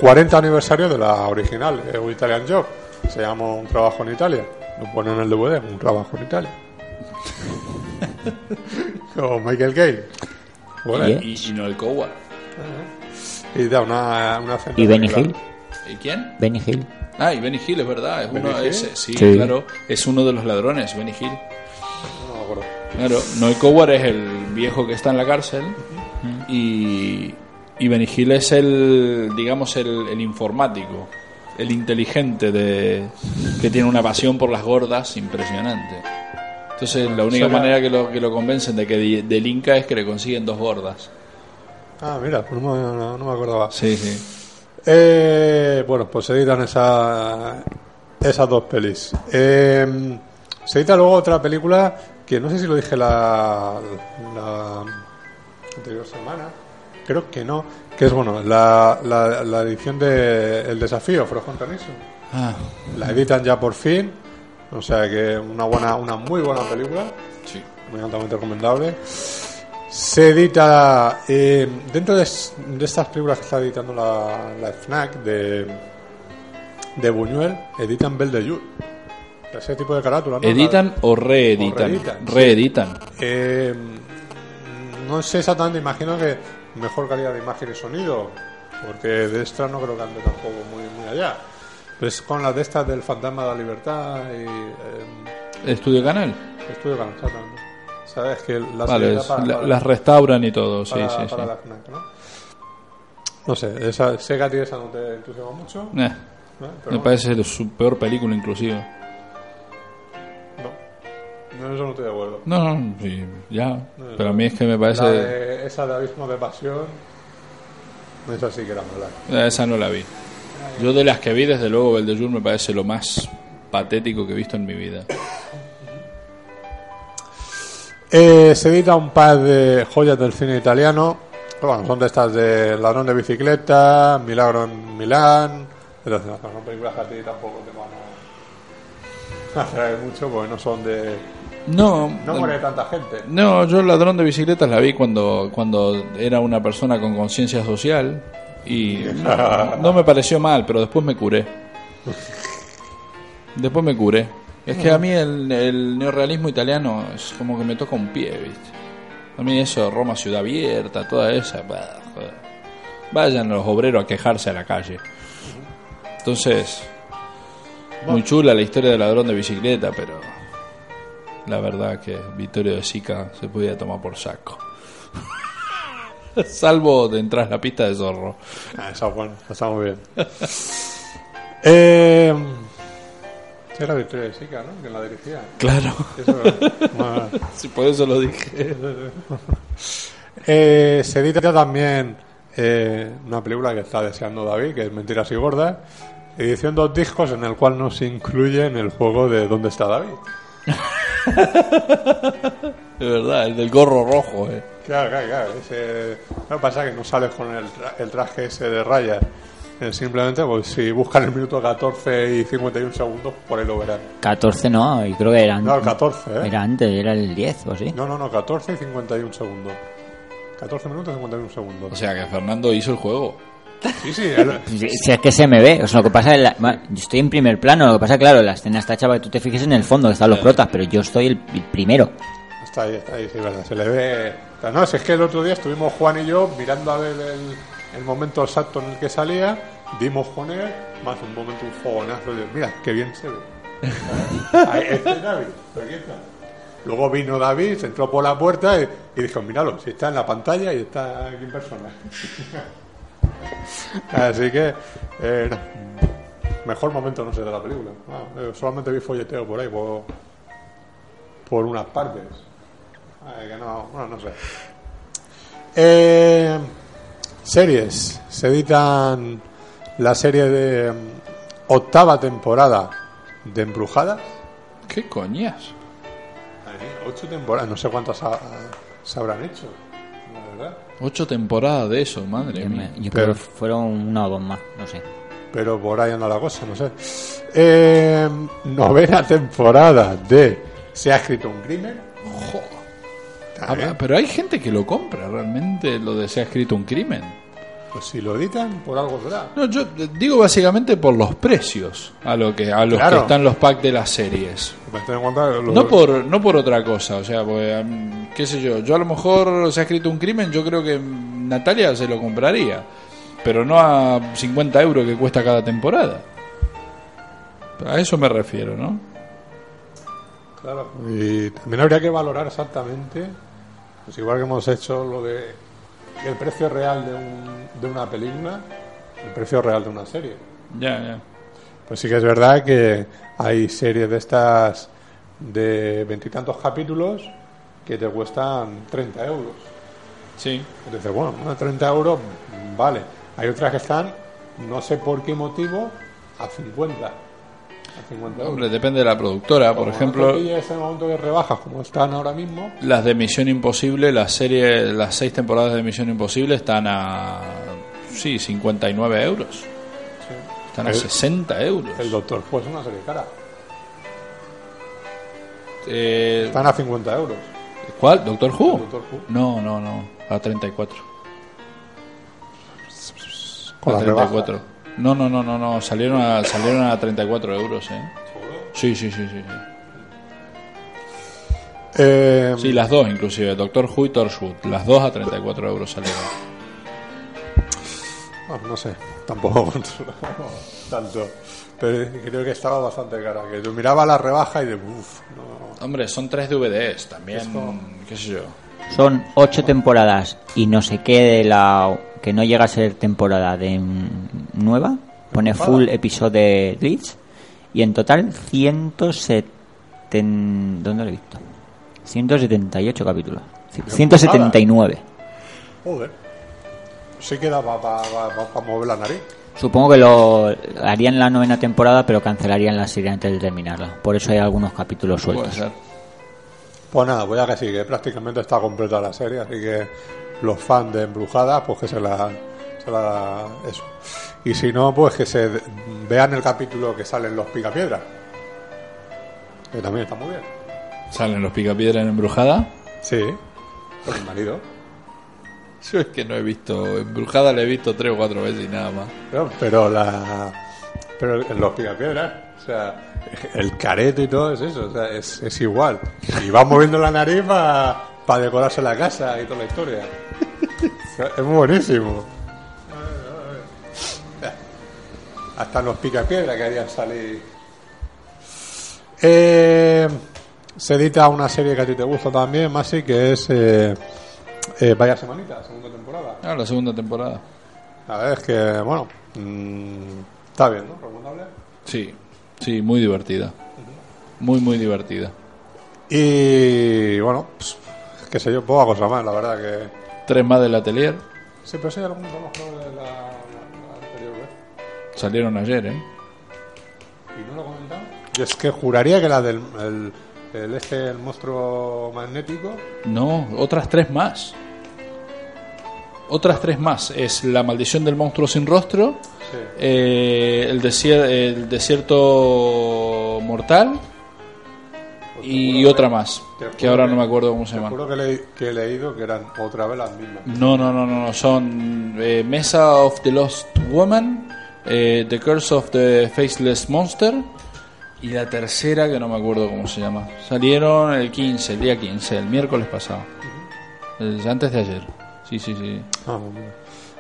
40 aniversario de la original, eh, Italian Job. Se llama Un trabajo en Italia. Lo ponen en el DVD, Un trabajo en Italia. *laughs* o Michael Caine. Bueno, Y, y Noel Coward. y da una, una ¿Y Benny. Hill? ¿Y quién? Benny Hill. Ah, y Benny Hill, es verdad. Es ¿Benny uno, Hill? es- sí, Sí. claro. Es uno de los ladrones, Benny Hill. No me acuerdo. Claro, Noel Coward es el viejo que está en la cárcel y, y Benny Hill es el, digamos, el, el informático, el inteligente de, que tiene una pasión por las gordas impresionante. Entonces la única manera que lo, que lo convencen de que delinca es que le consiguen dos gordas. Ah, mira, pues no, me- no- no me acordaba. Sí, sí. Eh, bueno, pues se editan esa, esas dos pelis. Eh, se edita luego otra película que no sé si lo dije la, la anterior semana, creo que no, que es bueno, la, la, la edición de El Desafío, Nation. Ah. La editan ya por fin O sea que una buena, una muy buena película. Sí. Muy altamente recomendable. Se edita eh, dentro de, de estas películas que está editando la, la FNAC de, de Buñuel, editan Belle de Jour. Ese tipo de carátula, ¿no? ¿Editan La- o reeditan? o reeditan, sí. Reeditan. Eh, no sé exactamente, imagino que mejor calidad de imagen y sonido, porque de extra no creo que ande tampoco muy, muy allá. Pues con las de estas del Fantasma de la Libertad y eh, ¿Estudio Canal? Estudio Canal, exactamente. Sabes que las Vale, edita es- para- la- para- las restauran y todo, sí, para- sí, para sí. la FNAC, ¿no? No sé, esa, sé que a ti esa no te entusiasma mucho. Eh, me parece su peor película inclusive. No, eso no estoy de acuerdo. No, no, sí, ya. No, Pero a mí es que me La parece... de- esa de Abismo de Pasión, esa sí que era mala. Eh, Esa no la vi. Yo de las que vi, desde luego, Beldejur me parece lo más patético que he visto en mi vida. Eh, se edita un par de joyas del cine italiano. Bueno, son de estas de Ladrón de bicicleta, Milagro en Milán. Entonces, no, son películas que a ti tampoco te van a *laughs* atraer mucho porque no son de. No, No muere tanta gente. No, yo el ladrón de bicicletas la vi cuando, cuando era una persona con conciencia social y no, *laughs* no me pareció mal, pero después me curé. Después me curé. Es que a mí el, neorrealismo italiano es como que me toca un pie, ¿viste? A mí eso, Roma ciudad abierta, toda esa, joder. vayan los obreros a quejarse a la calle. Entonces, muy chula la historia del ladrón de bicicleta, pero la verdad que Vittorio de Sica se podía tomar por saco. *laughs* Salvo de entrar la pista de zorro. Ah, esa bueno, está muy bien. *laughs* eh, era Victoria de Sica, ¿no? Que la dirigía. Claro. Eso, bueno. *laughs* Sí, por eso lo dije. *laughs* Eh, se edita también eh, una película que está deseando David, que es Mentiras y Gordas. Edición dos discos en el cual no se incluye en el juego de ¿Dónde está David? *laughs* De verdad, el del gorro rojo, eh. Claro, claro, claro. Ese... Lo que pasa es que no sales con el, tra- el traje ese de rayas. Eh, simplemente, pues si buscan el minuto 14 y 51 segundos, por ahí lo verán. 14 no, y creo que eran. No, el 14, ¿eh? Era antes, era el 10 o así. No, no, no, 14 y 51 segundos. 14 minutos y 51 segundos. O sea que Fernando hizo el juego. Sí, sí. el- Si, si es que se me ve, o sea, lo que pasa es la- yo estoy en primer plano, lo que pasa claro, la escena está hecha para que tú te fijes en el fondo, que están los protas, pero yo estoy el, el primero. Está ahí, está ahí, sí, verdad. Se le ve. No, si es que el otro día estuvimos Juan y yo mirando a ver el, el momento exacto en el que salía, dimos con él, más un momento, un fogonazo de. Mira, qué bien se ve. *laughs* Ahí, este es David, aquí está. Luego vino David, se entró por la puerta y, y dijo: Míralo, si está en la pantalla y está aquí en persona. *laughs* Así que, eh, no. mejor momento no sé de la película. Ah, eh, solamente vi folleteo por ahí, por, por unas partes. Ay, que no, bueno, no sé. Eh, series. Se editan la serie de mm, octava temporada de Embrujadas. ¿Qué coñas? Ocho temporadas, no sé cuántas ha- se habrán hecho. La verdad. Ocho temporadas de eso, madre Yo, mía. me- yo Pero- creo que fueron una o dos más, no sé. Pero por ahí anda la cosa, no sé. Eh, novena temporada de Se ha escrito un crimen. Ah, pero hay gente que lo compra realmente, lo de se ha escrito un crimen. Pues si lo editan, por algo será. No, yo eh, digo básicamente por los precios a lo que a los Claro. que están los packs de las series. Pues No por no por otra cosa, o sea, pues, mm, qué sé yo, yo a lo mejor se ha escrito un crimen, yo creo que Natalia se lo compraría, pero no a 50 euros que cuesta cada temporada. A eso me refiero, ¿no? Claro. Y también habría que valorar exactamente, pues igual que hemos hecho lo de el precio real de, un- de una película, el precio real de una serie. Ya, ya. Pues sí que es verdad que hay series de estas de veintitantos capítulos que te cuestan 30 euros. Sí. Entonces, bueno, bueno, 30 euros, vale. Hay otras que están, no sé por qué motivo, a 50. A 50 euros. Hombre, depende de la productora, por Como no ejemplo, te pille ese momento de rebajas como están ahora mismo, las de Misión Imposible, las series, las seis temporadas de Misión Imposible están a sí, 59 euros. Están a El- 60 euros. el Doctor Who es una serie cara. Eh, Están a 50 euros. ¿Cuál? ¿Doctor Who? Doctor Who. No, no, no. A 34. Con a las 34. No, no, no, no, no. Salieron a, salieron a 34 euros, ¿eh? Sí, sí, sí, sí. sí. Eh, Sí, las dos inclusive, Doctor Who y Torchwood. Las dos a 34 euros salieron. Bueno, no sé, tampoco *laughs* tanto. Pero creo que estaba bastante cara. Que yo miraba la rebaja y de uff, no. Hombre, son tres DVDs también, Es como- qué sé yo. Son ocho temporadas y no sé qué de la que no llega a ser temporada de nueva. Pone full episode glitch y en total 170 ¿dónde lo he visto? 178 capítulos. Pero 179. Joder. Sí que para mover la nariz. Supongo que lo harían la novena temporada, pero cancelarían la serie antes de terminarla. Por eso hay algunos capítulos sueltos. Pues nada, voy a que sí, que prácticamente está completa la serie, así que los fans de Embrujada, pues que se la, se la- eso. Y si no, pues que se vean el capítulo que salen los picapiedras. Que también está muy bien. ¿Salen los picapiedra en Embrujada? Sí, con mi marido. *laughs* Yo es que no he visto. Embrujada la he visto tres o cuatro veces y nada más. Pero, pero la pero en los picapiedras, o sea, el careto y todo es eso, o sea, es, es igual. Y va moviendo la nariz para decorarse la casa y toda la historia. Es buenísimo. Hasta los picapiedras que harían salir. Eh, se edita una serie que a ti te gusta también, Masi, que es eh, eh, Vaya Semanita, segunda temporada. Ah, la segunda temporada. A ver, es que, bueno, mm, está bien, ¿no? Recomendable. Sí, sí, muy divertida. Muy, muy divertida. Y bueno, pues, qué sé yo, poca cosa más, la verdad que. Tres más del atelier. Sí, pero sí, algún conozco de la, la anterior vez. Salieron ayer, ¿eh? ¿Y no lo comentaron? Yo es que juraría que la del el, el este, el monstruo magnético. No, otras tres más. Otras tres más. Es La maldición del monstruo sin rostro, Sí. eh, el, desier- el desierto mortal y otra más, Te que ahora no me acuerdo cómo se te llama. juro que, le- que he leído que eran otra vez las mismas. No, no, no, no, no, son eh, Mesa of the Lost Woman, eh, The Curse of the Faceless Monster y la tercera que no me acuerdo cómo se llama. Salieron el 15, el día 15, el miércoles pasado. El- antes de ayer. Sí, sí, sí. Ah.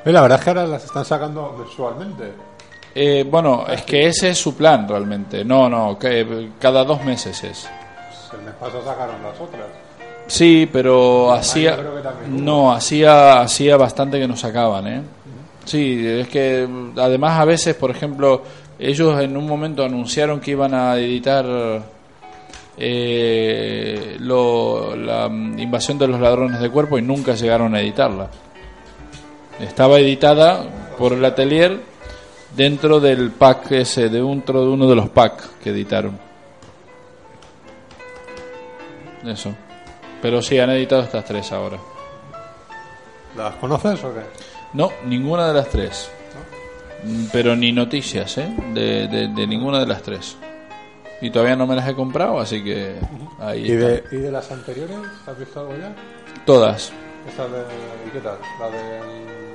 Y la verdad es que ahora las están sacando mensualmente. Eh, bueno, es que ese es su plan realmente. No, no, que cada dos meses es. El sacaron las otras. Sí, pero hacía no hacía hacía bastante que nos sacaban, ¿eh? Sí, es que además a veces, por ejemplo, ellos en un momento anunciaron que iban a editar eh, lo- la invasión de los ladrones de cuerpo y nunca llegaron a editarla. Estaba editada por el atelier dentro del pack ese, dentro de uno de los packs que editaron. Eso. Pero sí, han editado estas tres ahora. ¿Las conoces o qué? No, ninguna de las tres. Mm, Pero ni noticias, ¿eh? De, de- de ninguna de las tres. Y todavía no me las he comprado, así que ahí ¿Y de, está. ¿Y de las anteriores? ¿Has visto algo ya? Todas. Esta de. ¿Y qué tal? La del.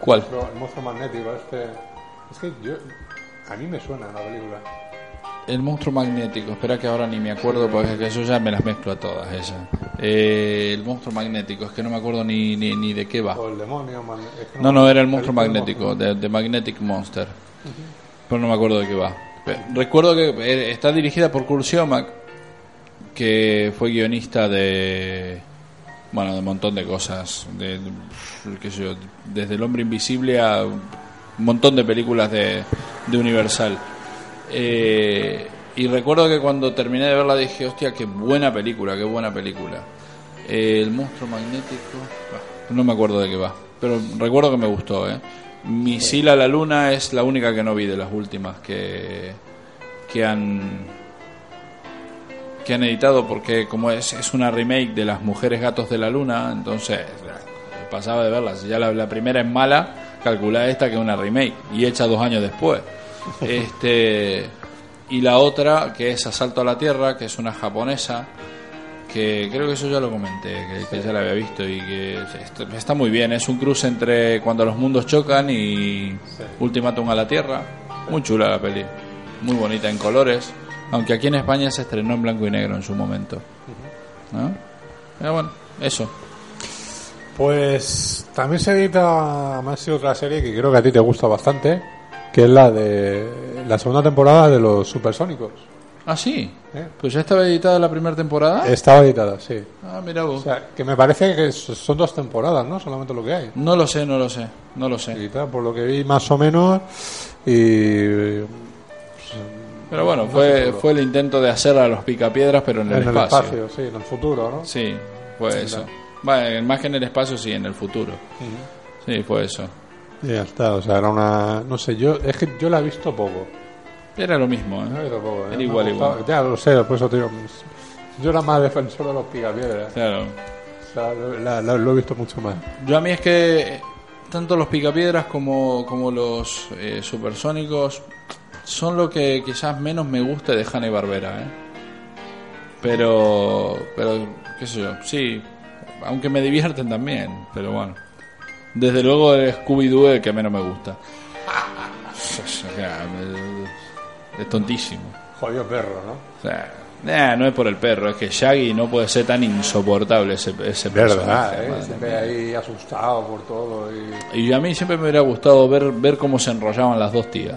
¿Cuál? El monstruo magnético, este. Es que yo. A mí me suena la película. El monstruo magnético. Espera que ahora ni me acuerdo porque que yo ya me las mezclo a todas esas. Eh, el monstruo magnético. Es que no me acuerdo ni, ni, ni de qué va. O el demonio. man- es que No, no, era el monstruo el magnético, de, de Magnetic Monster. Pero no me acuerdo de qué va. Recuerdo que eh, está dirigida por Kurt Siomak, que fue guionista de. Bueno, de un montón de cosas. De, de- qué sé yo, desde El Hombre Invisible a un montón de películas de, de Universal. Eh, y recuerdo que cuando terminé de verla dije, hostia, qué buena película, qué buena película. Eh, el monstruo magnético. No me acuerdo de qué va. Pero recuerdo que me gustó, ¿eh? Misil a la luna es la única que no vi de las últimas que, que han que han editado porque como es, es una remake de las mujeres gatos de la luna entonces pasaba de verlas ya la, la primera es mala calcula esta que es una remake y hecha dos años después este Y la otra, que es Asalto a la Tierra, que es una japonesa, que creo que eso ya lo comenté, que, que ya la había visto y que est- está muy bien. Es un cruce entre cuando los mundos chocan y Ultimátum a la Tierra. Muy chula la peli, muy bonita en colores, aunque aquí en España se estrenó en blanco y negro en su momento. ¿No? Pero bueno, eso. Pues también se edita más otra serie que creo que a ti te gusta bastante, que es la de la segunda temporada de los Supersónicos. Ah, sí. ¿Eh? Pues ya estaba editada la primera temporada. Estaba editada, sí. Ah, mira vos. O sea, que me parece que son dos temporadas, ¿no? Solamente lo que hay. No lo sé, no lo sé, no lo sé. Editada, por lo que vi más o menos. Y. Pero bueno, no fue, fue el intento de hacer a los picapiedras, pero en el en el espacio. espacio, sí, en el futuro, ¿no? Sí, fue Sí, eso. claro. Más que en el espacio, sí, en el futuro. Sí, fue eso. Ya está, o sea, era una. No sé, yo. Es que yo la he visto poco. Era lo mismo, ¿eh? No visto poco, ¿eh? Era igual, igual. Ya lo sé, por eso te digo. Yo era más defensor de los picapiedras. Claro. O sea, lo, la- la- lo he visto mucho más. Yo a mí es que tanto los picapiedras como, como los eh, supersónicos son lo que quizás menos me gusta de Hanna y Barbera, ¿eh? Pero, pero, qué sé yo, sí, aunque me divierten también, pero bueno. Desde luego el Scooby-Doo es el que menos me gusta. *laughs* O sea, me- es tontísimo. Jodido perro, ¿no? O sea, nah, no es por el perro, es que Shaggy no puede ser tan insoportable ese, ese Verdad, personaje, ¿eh? Siempre ahí asustado por todo. Y... Y a mí siempre me hubiera gustado ver, ver cómo se enrollaban las dos tías.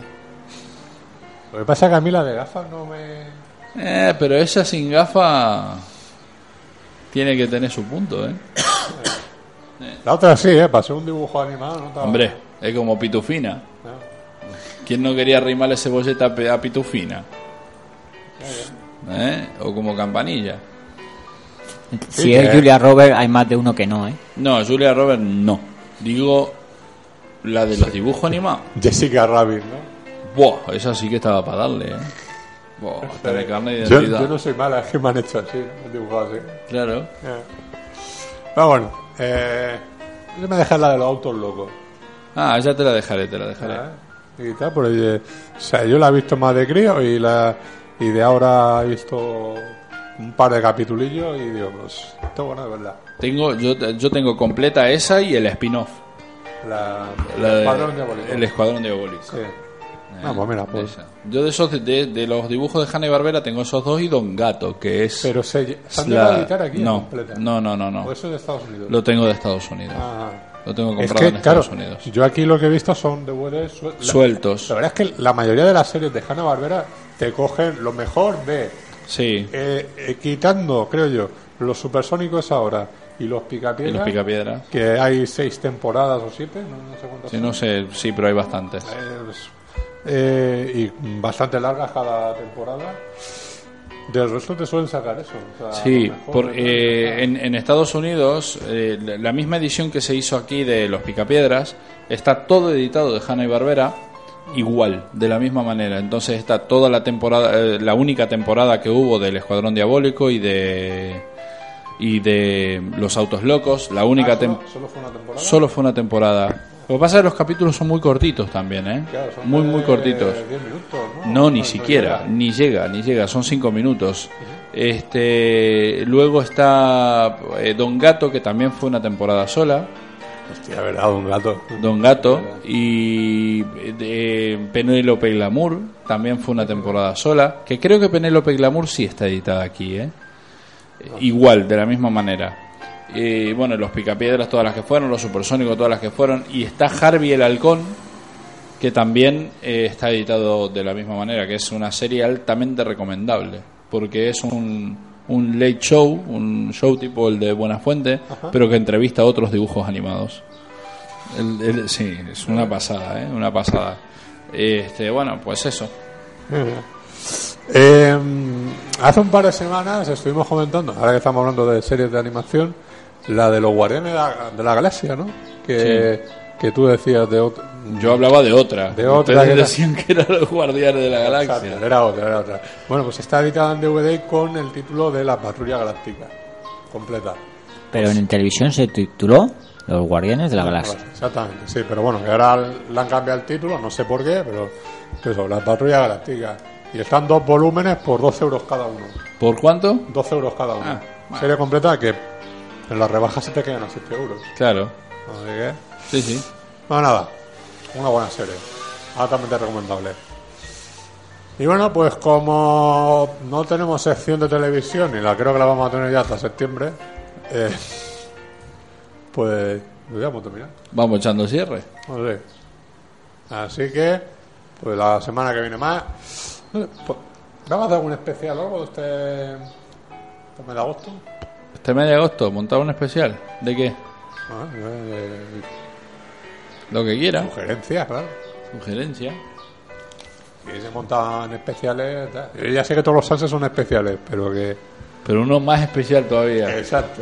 Lo que pasa es que a mí la de gafas no me. Eh, pero esa sin gafa tiene que tener su punto, ¿eh? *coughs* *coughs* La otra sí, ¿eh? Para ser un dibujo animado, ¿no? Estaba- Hombre, es como Pitufina. ¿Quién no quería rimarle cebolleta a Pitufina? ¿Eh? O como Campanilla. Si es Julia Roberts, hay más de uno que no, ¿eh? No, Julia Roberts no. Digo la de los dibujos animados. Jessica Rabbit, ¿no? Buah, esa sí que estaba para darle, ¿eh? Buah, hasta de carne de yo, yo no soy mala, es que me han hecho así, me han dibujado así. Claro. Eh. Pero bueno, eh, me dejé la de los autos locos. Ah, ya te la dejaré, te la dejaré. Y tal, por ahí, eh, o sea, yo la he visto más de crío y la y de ahora he visto un par de capitulillos y digo, pues, está bueno de verdad. Tengo, yo, yo tengo completa esa y el spin-off. La, La el de- Escuadrón Diabólico. El Escuadrón Diabólico. Sí. Eh, Ah, pues mira, pues. esa. Yo de esos de, de los dibujos de Hanna y Barbera tengo esos dos y Don Gato, que es. Pero se, se han la- a aquí no, no, no, no, no. O eso es de Estados Unidos. Lo tengo de Estados Unidos. Ah. Lo tengo Es comprado que, en claro, Estados Unidos. yo aquí lo que he visto son DVDs suel- la- Sueltos. La, verdad es que la mayoría de las series de Hanna Barbera te cogen lo mejor de Sí. eh, eh, quitando, creo yo, los supersónicos ahora y los picapiedras. Y los picapiedras. Que hay seis temporadas o siete, no, no sé cuántas. Sí, no sé, sí, pero hay bastantes. Eh, pues, eh, y bastante largas cada temporada. Del resto te suelen sacar eso. o sea, Sí, por, eh, en, en Estados Unidos, eh, la misma edición que se hizo aquí de Los Picapiedras, está todo editado de Hanna y Barbera, igual, de la misma manera. Entonces está toda la temporada, eh, la única temporada que hubo del Escuadrón Diabólico y de y de Los Autos Locos, la única Ah, solo- tem- solo fue una temporada. Solo fue una temporada. Lo que pasa es que los capítulos son muy cortitos también, ¿eh? Claro, son muy, muy cortitos. 10 minutos, ¿no? No, ni No, siquiera, no ni llega, ni llega, son cinco minutos. Este, luego está eh, Don Gato, que también fue una temporada sola. Hostia, verdad, Don Gato. Don Gato y de Penélope Glamour también fue una temporada sola. Que creo que Penélope Glamour sí está editada aquí, ¿eh? Igual, de la misma manera. Eh, bueno, los Picapiedras, todas las que fueron, los Supersónicos, todas las que fueron. Y está Harvey el Halcón, que también eh, está editado de la misma manera, que es una serie altamente recomendable, porque es un, un late show, un show tipo el de Buenafuente, Ajá. pero que entrevista a otros dibujos animados. El- el- sí, es una pasada, ¿eh? Una pasada. Este, bueno, pues eso. Eh, hace un par de semanas estuvimos comentando, ahora que estamos hablando de series de animación, la de los Guardianes de la, de la Galaxia, ¿no? Que, que tú decías de otra. Yo hablaba de otra. De otra. Ustedes que era- decían que eran los guardianes de la galaxia. Exacto, era otra, era otra. Bueno, pues está editada en DVD con el título de La Patrulla Galáctica. Completa. Pero en televisión se tituló Los Guardianes de la Galaxia. Exactamente, sí, pero bueno, que ahora le han cambiado el título, no sé por qué, pero pero eso, La Patrulla Galáctica. Y están dos volúmenes por 12 euros cada uno. ¿Por cuánto? 12 euros cada uno. Ah, bueno. Serie completa que en las rebajas se te quedan a 7 euros. Claro. Así que, Sí, sí. bueno, nada. Una buena serie. Altamente recomendable. Y bueno, pues como no tenemos sección de televisión y la creo que la vamos a tener ya hasta septiembre, eh, pues lo vamos a terminar. Vamos echando cierre. No. Así que, pues la semana que viene más. Pues, ¿Vamos a hacer algún especial o algo de este, este mes de agosto? Este mes de agosto, montado un especial. ¿De qué? Ah, eh, Lo que quiera. Sugerencias, claro. Sugerencia. Y se montan especiales. tal. Yo ya sé que todos los salses son especiales, pero que. Pero uno más especial todavía. Exacto,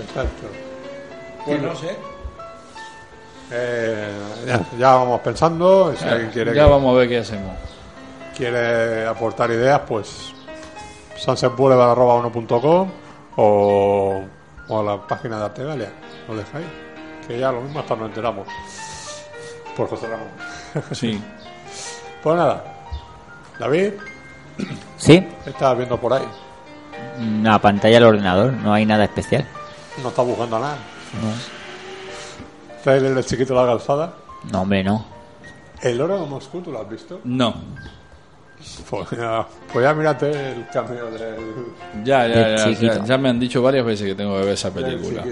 exacto. Pues no sé. Eh, ya, ya vamos pensando. Si Ya, alguien quiere, ya que- vamos a ver qué hacemos. quiere aportar ideas, pues sunsetboulevard.com o, o a la página de Artegalia. Lo dejáis. Que ya lo mismo hasta nos enteramos. Por José Ramón. Sí. *laughs* Pues nada. David, Sí, ¿qué estás viendo por ahí? una pantalla del ordenador, no hay nada especial. No estás buscando nada. No, Trailer del chiquito de la calzada. no hombre, no. El oro de Moscú, ¿tú lo has visto? No. Pues ya, pues ya mírate el cameo del, Ya, ya, ya, ya, ya me han dicho varias veces que tengo que ver esa película.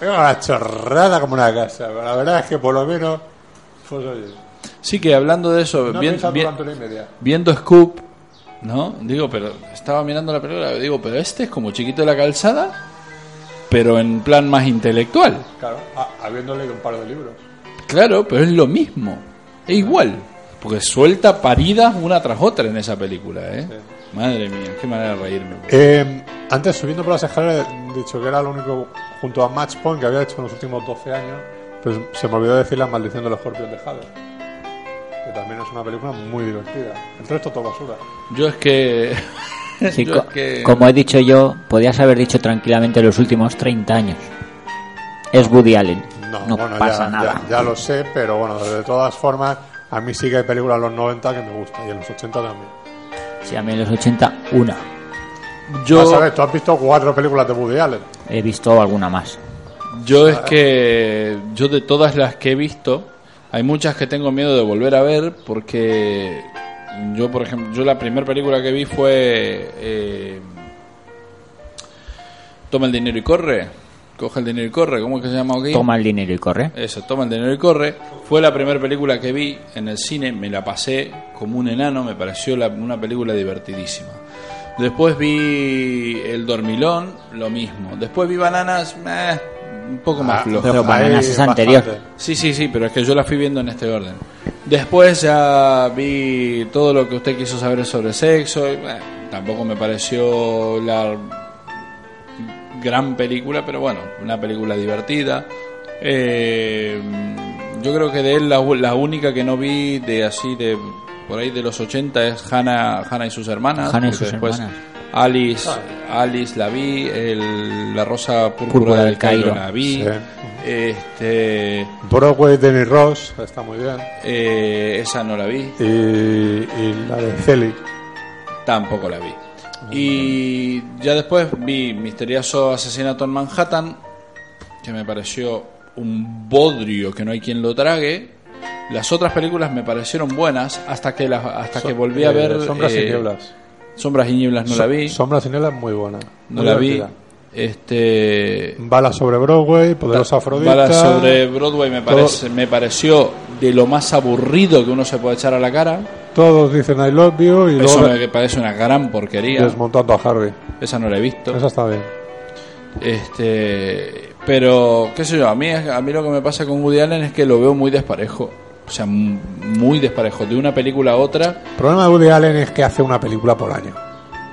Es una chorrada como una casa. pero La verdad es que por lo menos. Pues oye. Sí, que hablando de eso, No y media. viendo Scoop, ¿no? Digo, pero estaba mirando la película y digo, pero este es como chiquito de la calzada, pero en plan más intelectual. Claro, ha- habiendo leído un par de libros. Claro, pero es lo mismo, es igual, porque suelta paridas una tras otra en esa película, ¿eh? Madre mía, qué manera de reírme. Eh, antes, subiendo por las escaleras, he dicho que era lo único, junto a Match Point, que había hecho en los últimos 12 años, pues se me olvidó decir La maldición del escorpión de Jade. Que también es una película muy divertida. El resto todo basura. Yo es que... *laughs* Sí, yo co- es que- Como he dicho yo, podías haber dicho tranquilamente los últimos 30 años. Es Woody Allen. No, No, bueno, pasa ya, nada. ya- ya lo sé, pero bueno, de todas formas, a mí sí que hay películas en los 90 que me gustan y en los 80 también. Sí, a mí en los 80, una. Yo- ver, tú has visto cuatro películas de Woody Allen. He visto alguna más. Yo es que yo de todas las que he visto, hay muchas que tengo miedo de volver a ver porque yo, por ejemplo, yo la primera película que vi fue eh, Toma el dinero y corre. Coge el dinero y corre. ¿Cómo es que se llama aquí? Toma el dinero y corre. Eso, Toma el dinero y corre. Fue la primera película que vi en el cine, me la pasé como un enano, me pareció la- una película divertidísima. Después vi El Dormilón, lo mismo. Después vi Bananas, meh, un poco más Ah, flojo. Pero Bananas es anterior. Sí, sí, sí, pero es que yo la fui viendo en este orden. Después ya vi todo lo que usted quiso saber sobre sexo. y, tampoco me pareció la gran película, pero bueno, una película divertida. Eh, yo creo que de él la, la única que no vi de así de por ahí de los 80 es Hannah, Hannah y sus hermanas. Hannah y porque sus después hermanas. Alice, Alice la vi, el- la rosa púrpura, Púrpura del del Cairo Cairo. la vi. Sí. Este, Broadway, Denny Ross, está muy bien. eh, esa no la vi, Y, y la de Celi. tampoco la vi. Y ya después vi Misterioso Asesinato en Manhattan, que me pareció un bodrio que no hay quien lo trague. Las otras películas me parecieron buenas hasta que las, hasta que volví a eh, ver Sombras y eh, Nieblas. Sombras y Nieblas no So- la vi, Sombras y Nieblas muy buena. no muy la vi. Este Bala sobre Broadway, Poderosa Afrodita. Bala sobre Broadway me parece me pareció de lo más aburrido que uno se puede echar a la cara. Todos dicen I love you y Eso luego me parece una gran porquería. desmontando a Harvey. Esa no la he visto. Esa está bien. Este, pero qué sé yo, a mí a mí lo que me pasa con Woody Allen es que lo veo muy desparejo. O sea, muy desparejo de una película a otra El problema de Woody Allen es que hace una película por año.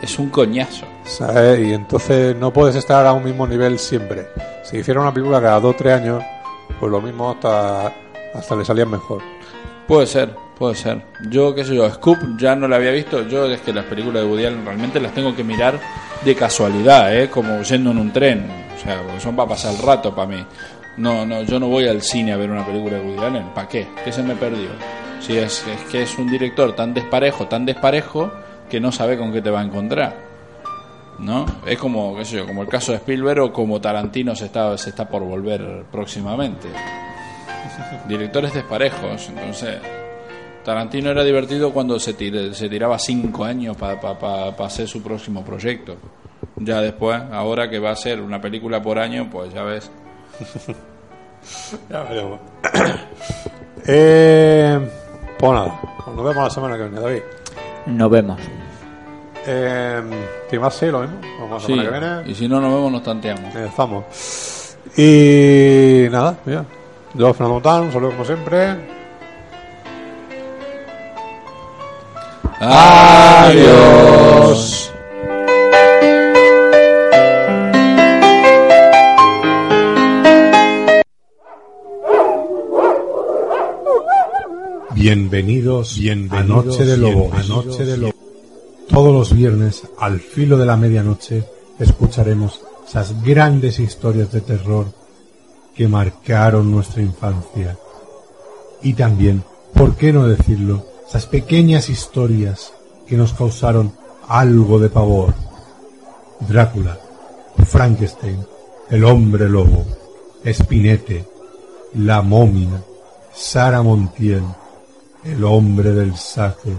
es un coñazo. ¿sabes? Y entonces no puedes estar a un mismo nivel siempre. Si hiciera una película cada 2 o 3 años, pues lo mismo hasta, hasta le salían mejor. Puede ser, puede ser. Yo, qué sé yo, Scoop ya no la había visto. Yo es que las películas de Woody Allen realmente las tengo que mirar de casualidad, ¿eh? como yendo en un tren. O sea, son para pasar el rato para mí. No, no, yo no voy al cine a ver una película de Woody Allen. ¿Para qué? ¿Qué se me perdió? Si es, es que es un director tan desparejo, tan desparejo, que no sabe con qué te va a encontrar. ¿No? Es como, qué sé yo, como el caso de Spielberg o como Tarantino se está, se está por volver próximamente. Directores desparejos, entonces. Tarantino era divertido cuando se, tire- se tiraba cinco años para hacer su próximo proyecto. Ya después, ahora que va a ser una película por año, pues ya ves. *laughs* Ya veremos. *coughs* eh, pues nada, nos vemos la semana que viene, David. Nos vemos. Eh, ¿Qué más? Sí, lo mismo. Vamos la Sí, semana que viene. y si no nos vemos, nos tanteamos. Eh, Estamos. Y nada, mira. Yo, Fernando Montán, un saludo como siempre. Adiós. Bienvenidos, Bienvenidos, a Noche de Lobo, a Noche de Lobo. Todos los viernes, al filo de la medianoche, escucharemos esas grandes historias de terror que marcaron nuestra infancia. Y también, ¿por qué no decirlo? Esas pequeñas historias que nos causaron algo de pavor. Drácula, Frankenstein, el hombre lobo, Spinete, la momia, Sara Montiel, el hombre del saque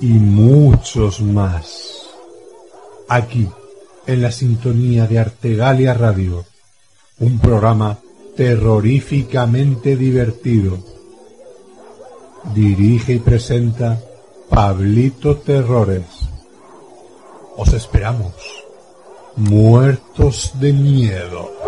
y muchos más. Aquí, en la sintonía de Artegalia Radio, un programa terroríficamente divertido. Dirige y presenta Pablito Terrores. Os esperamos, muertos de miedo.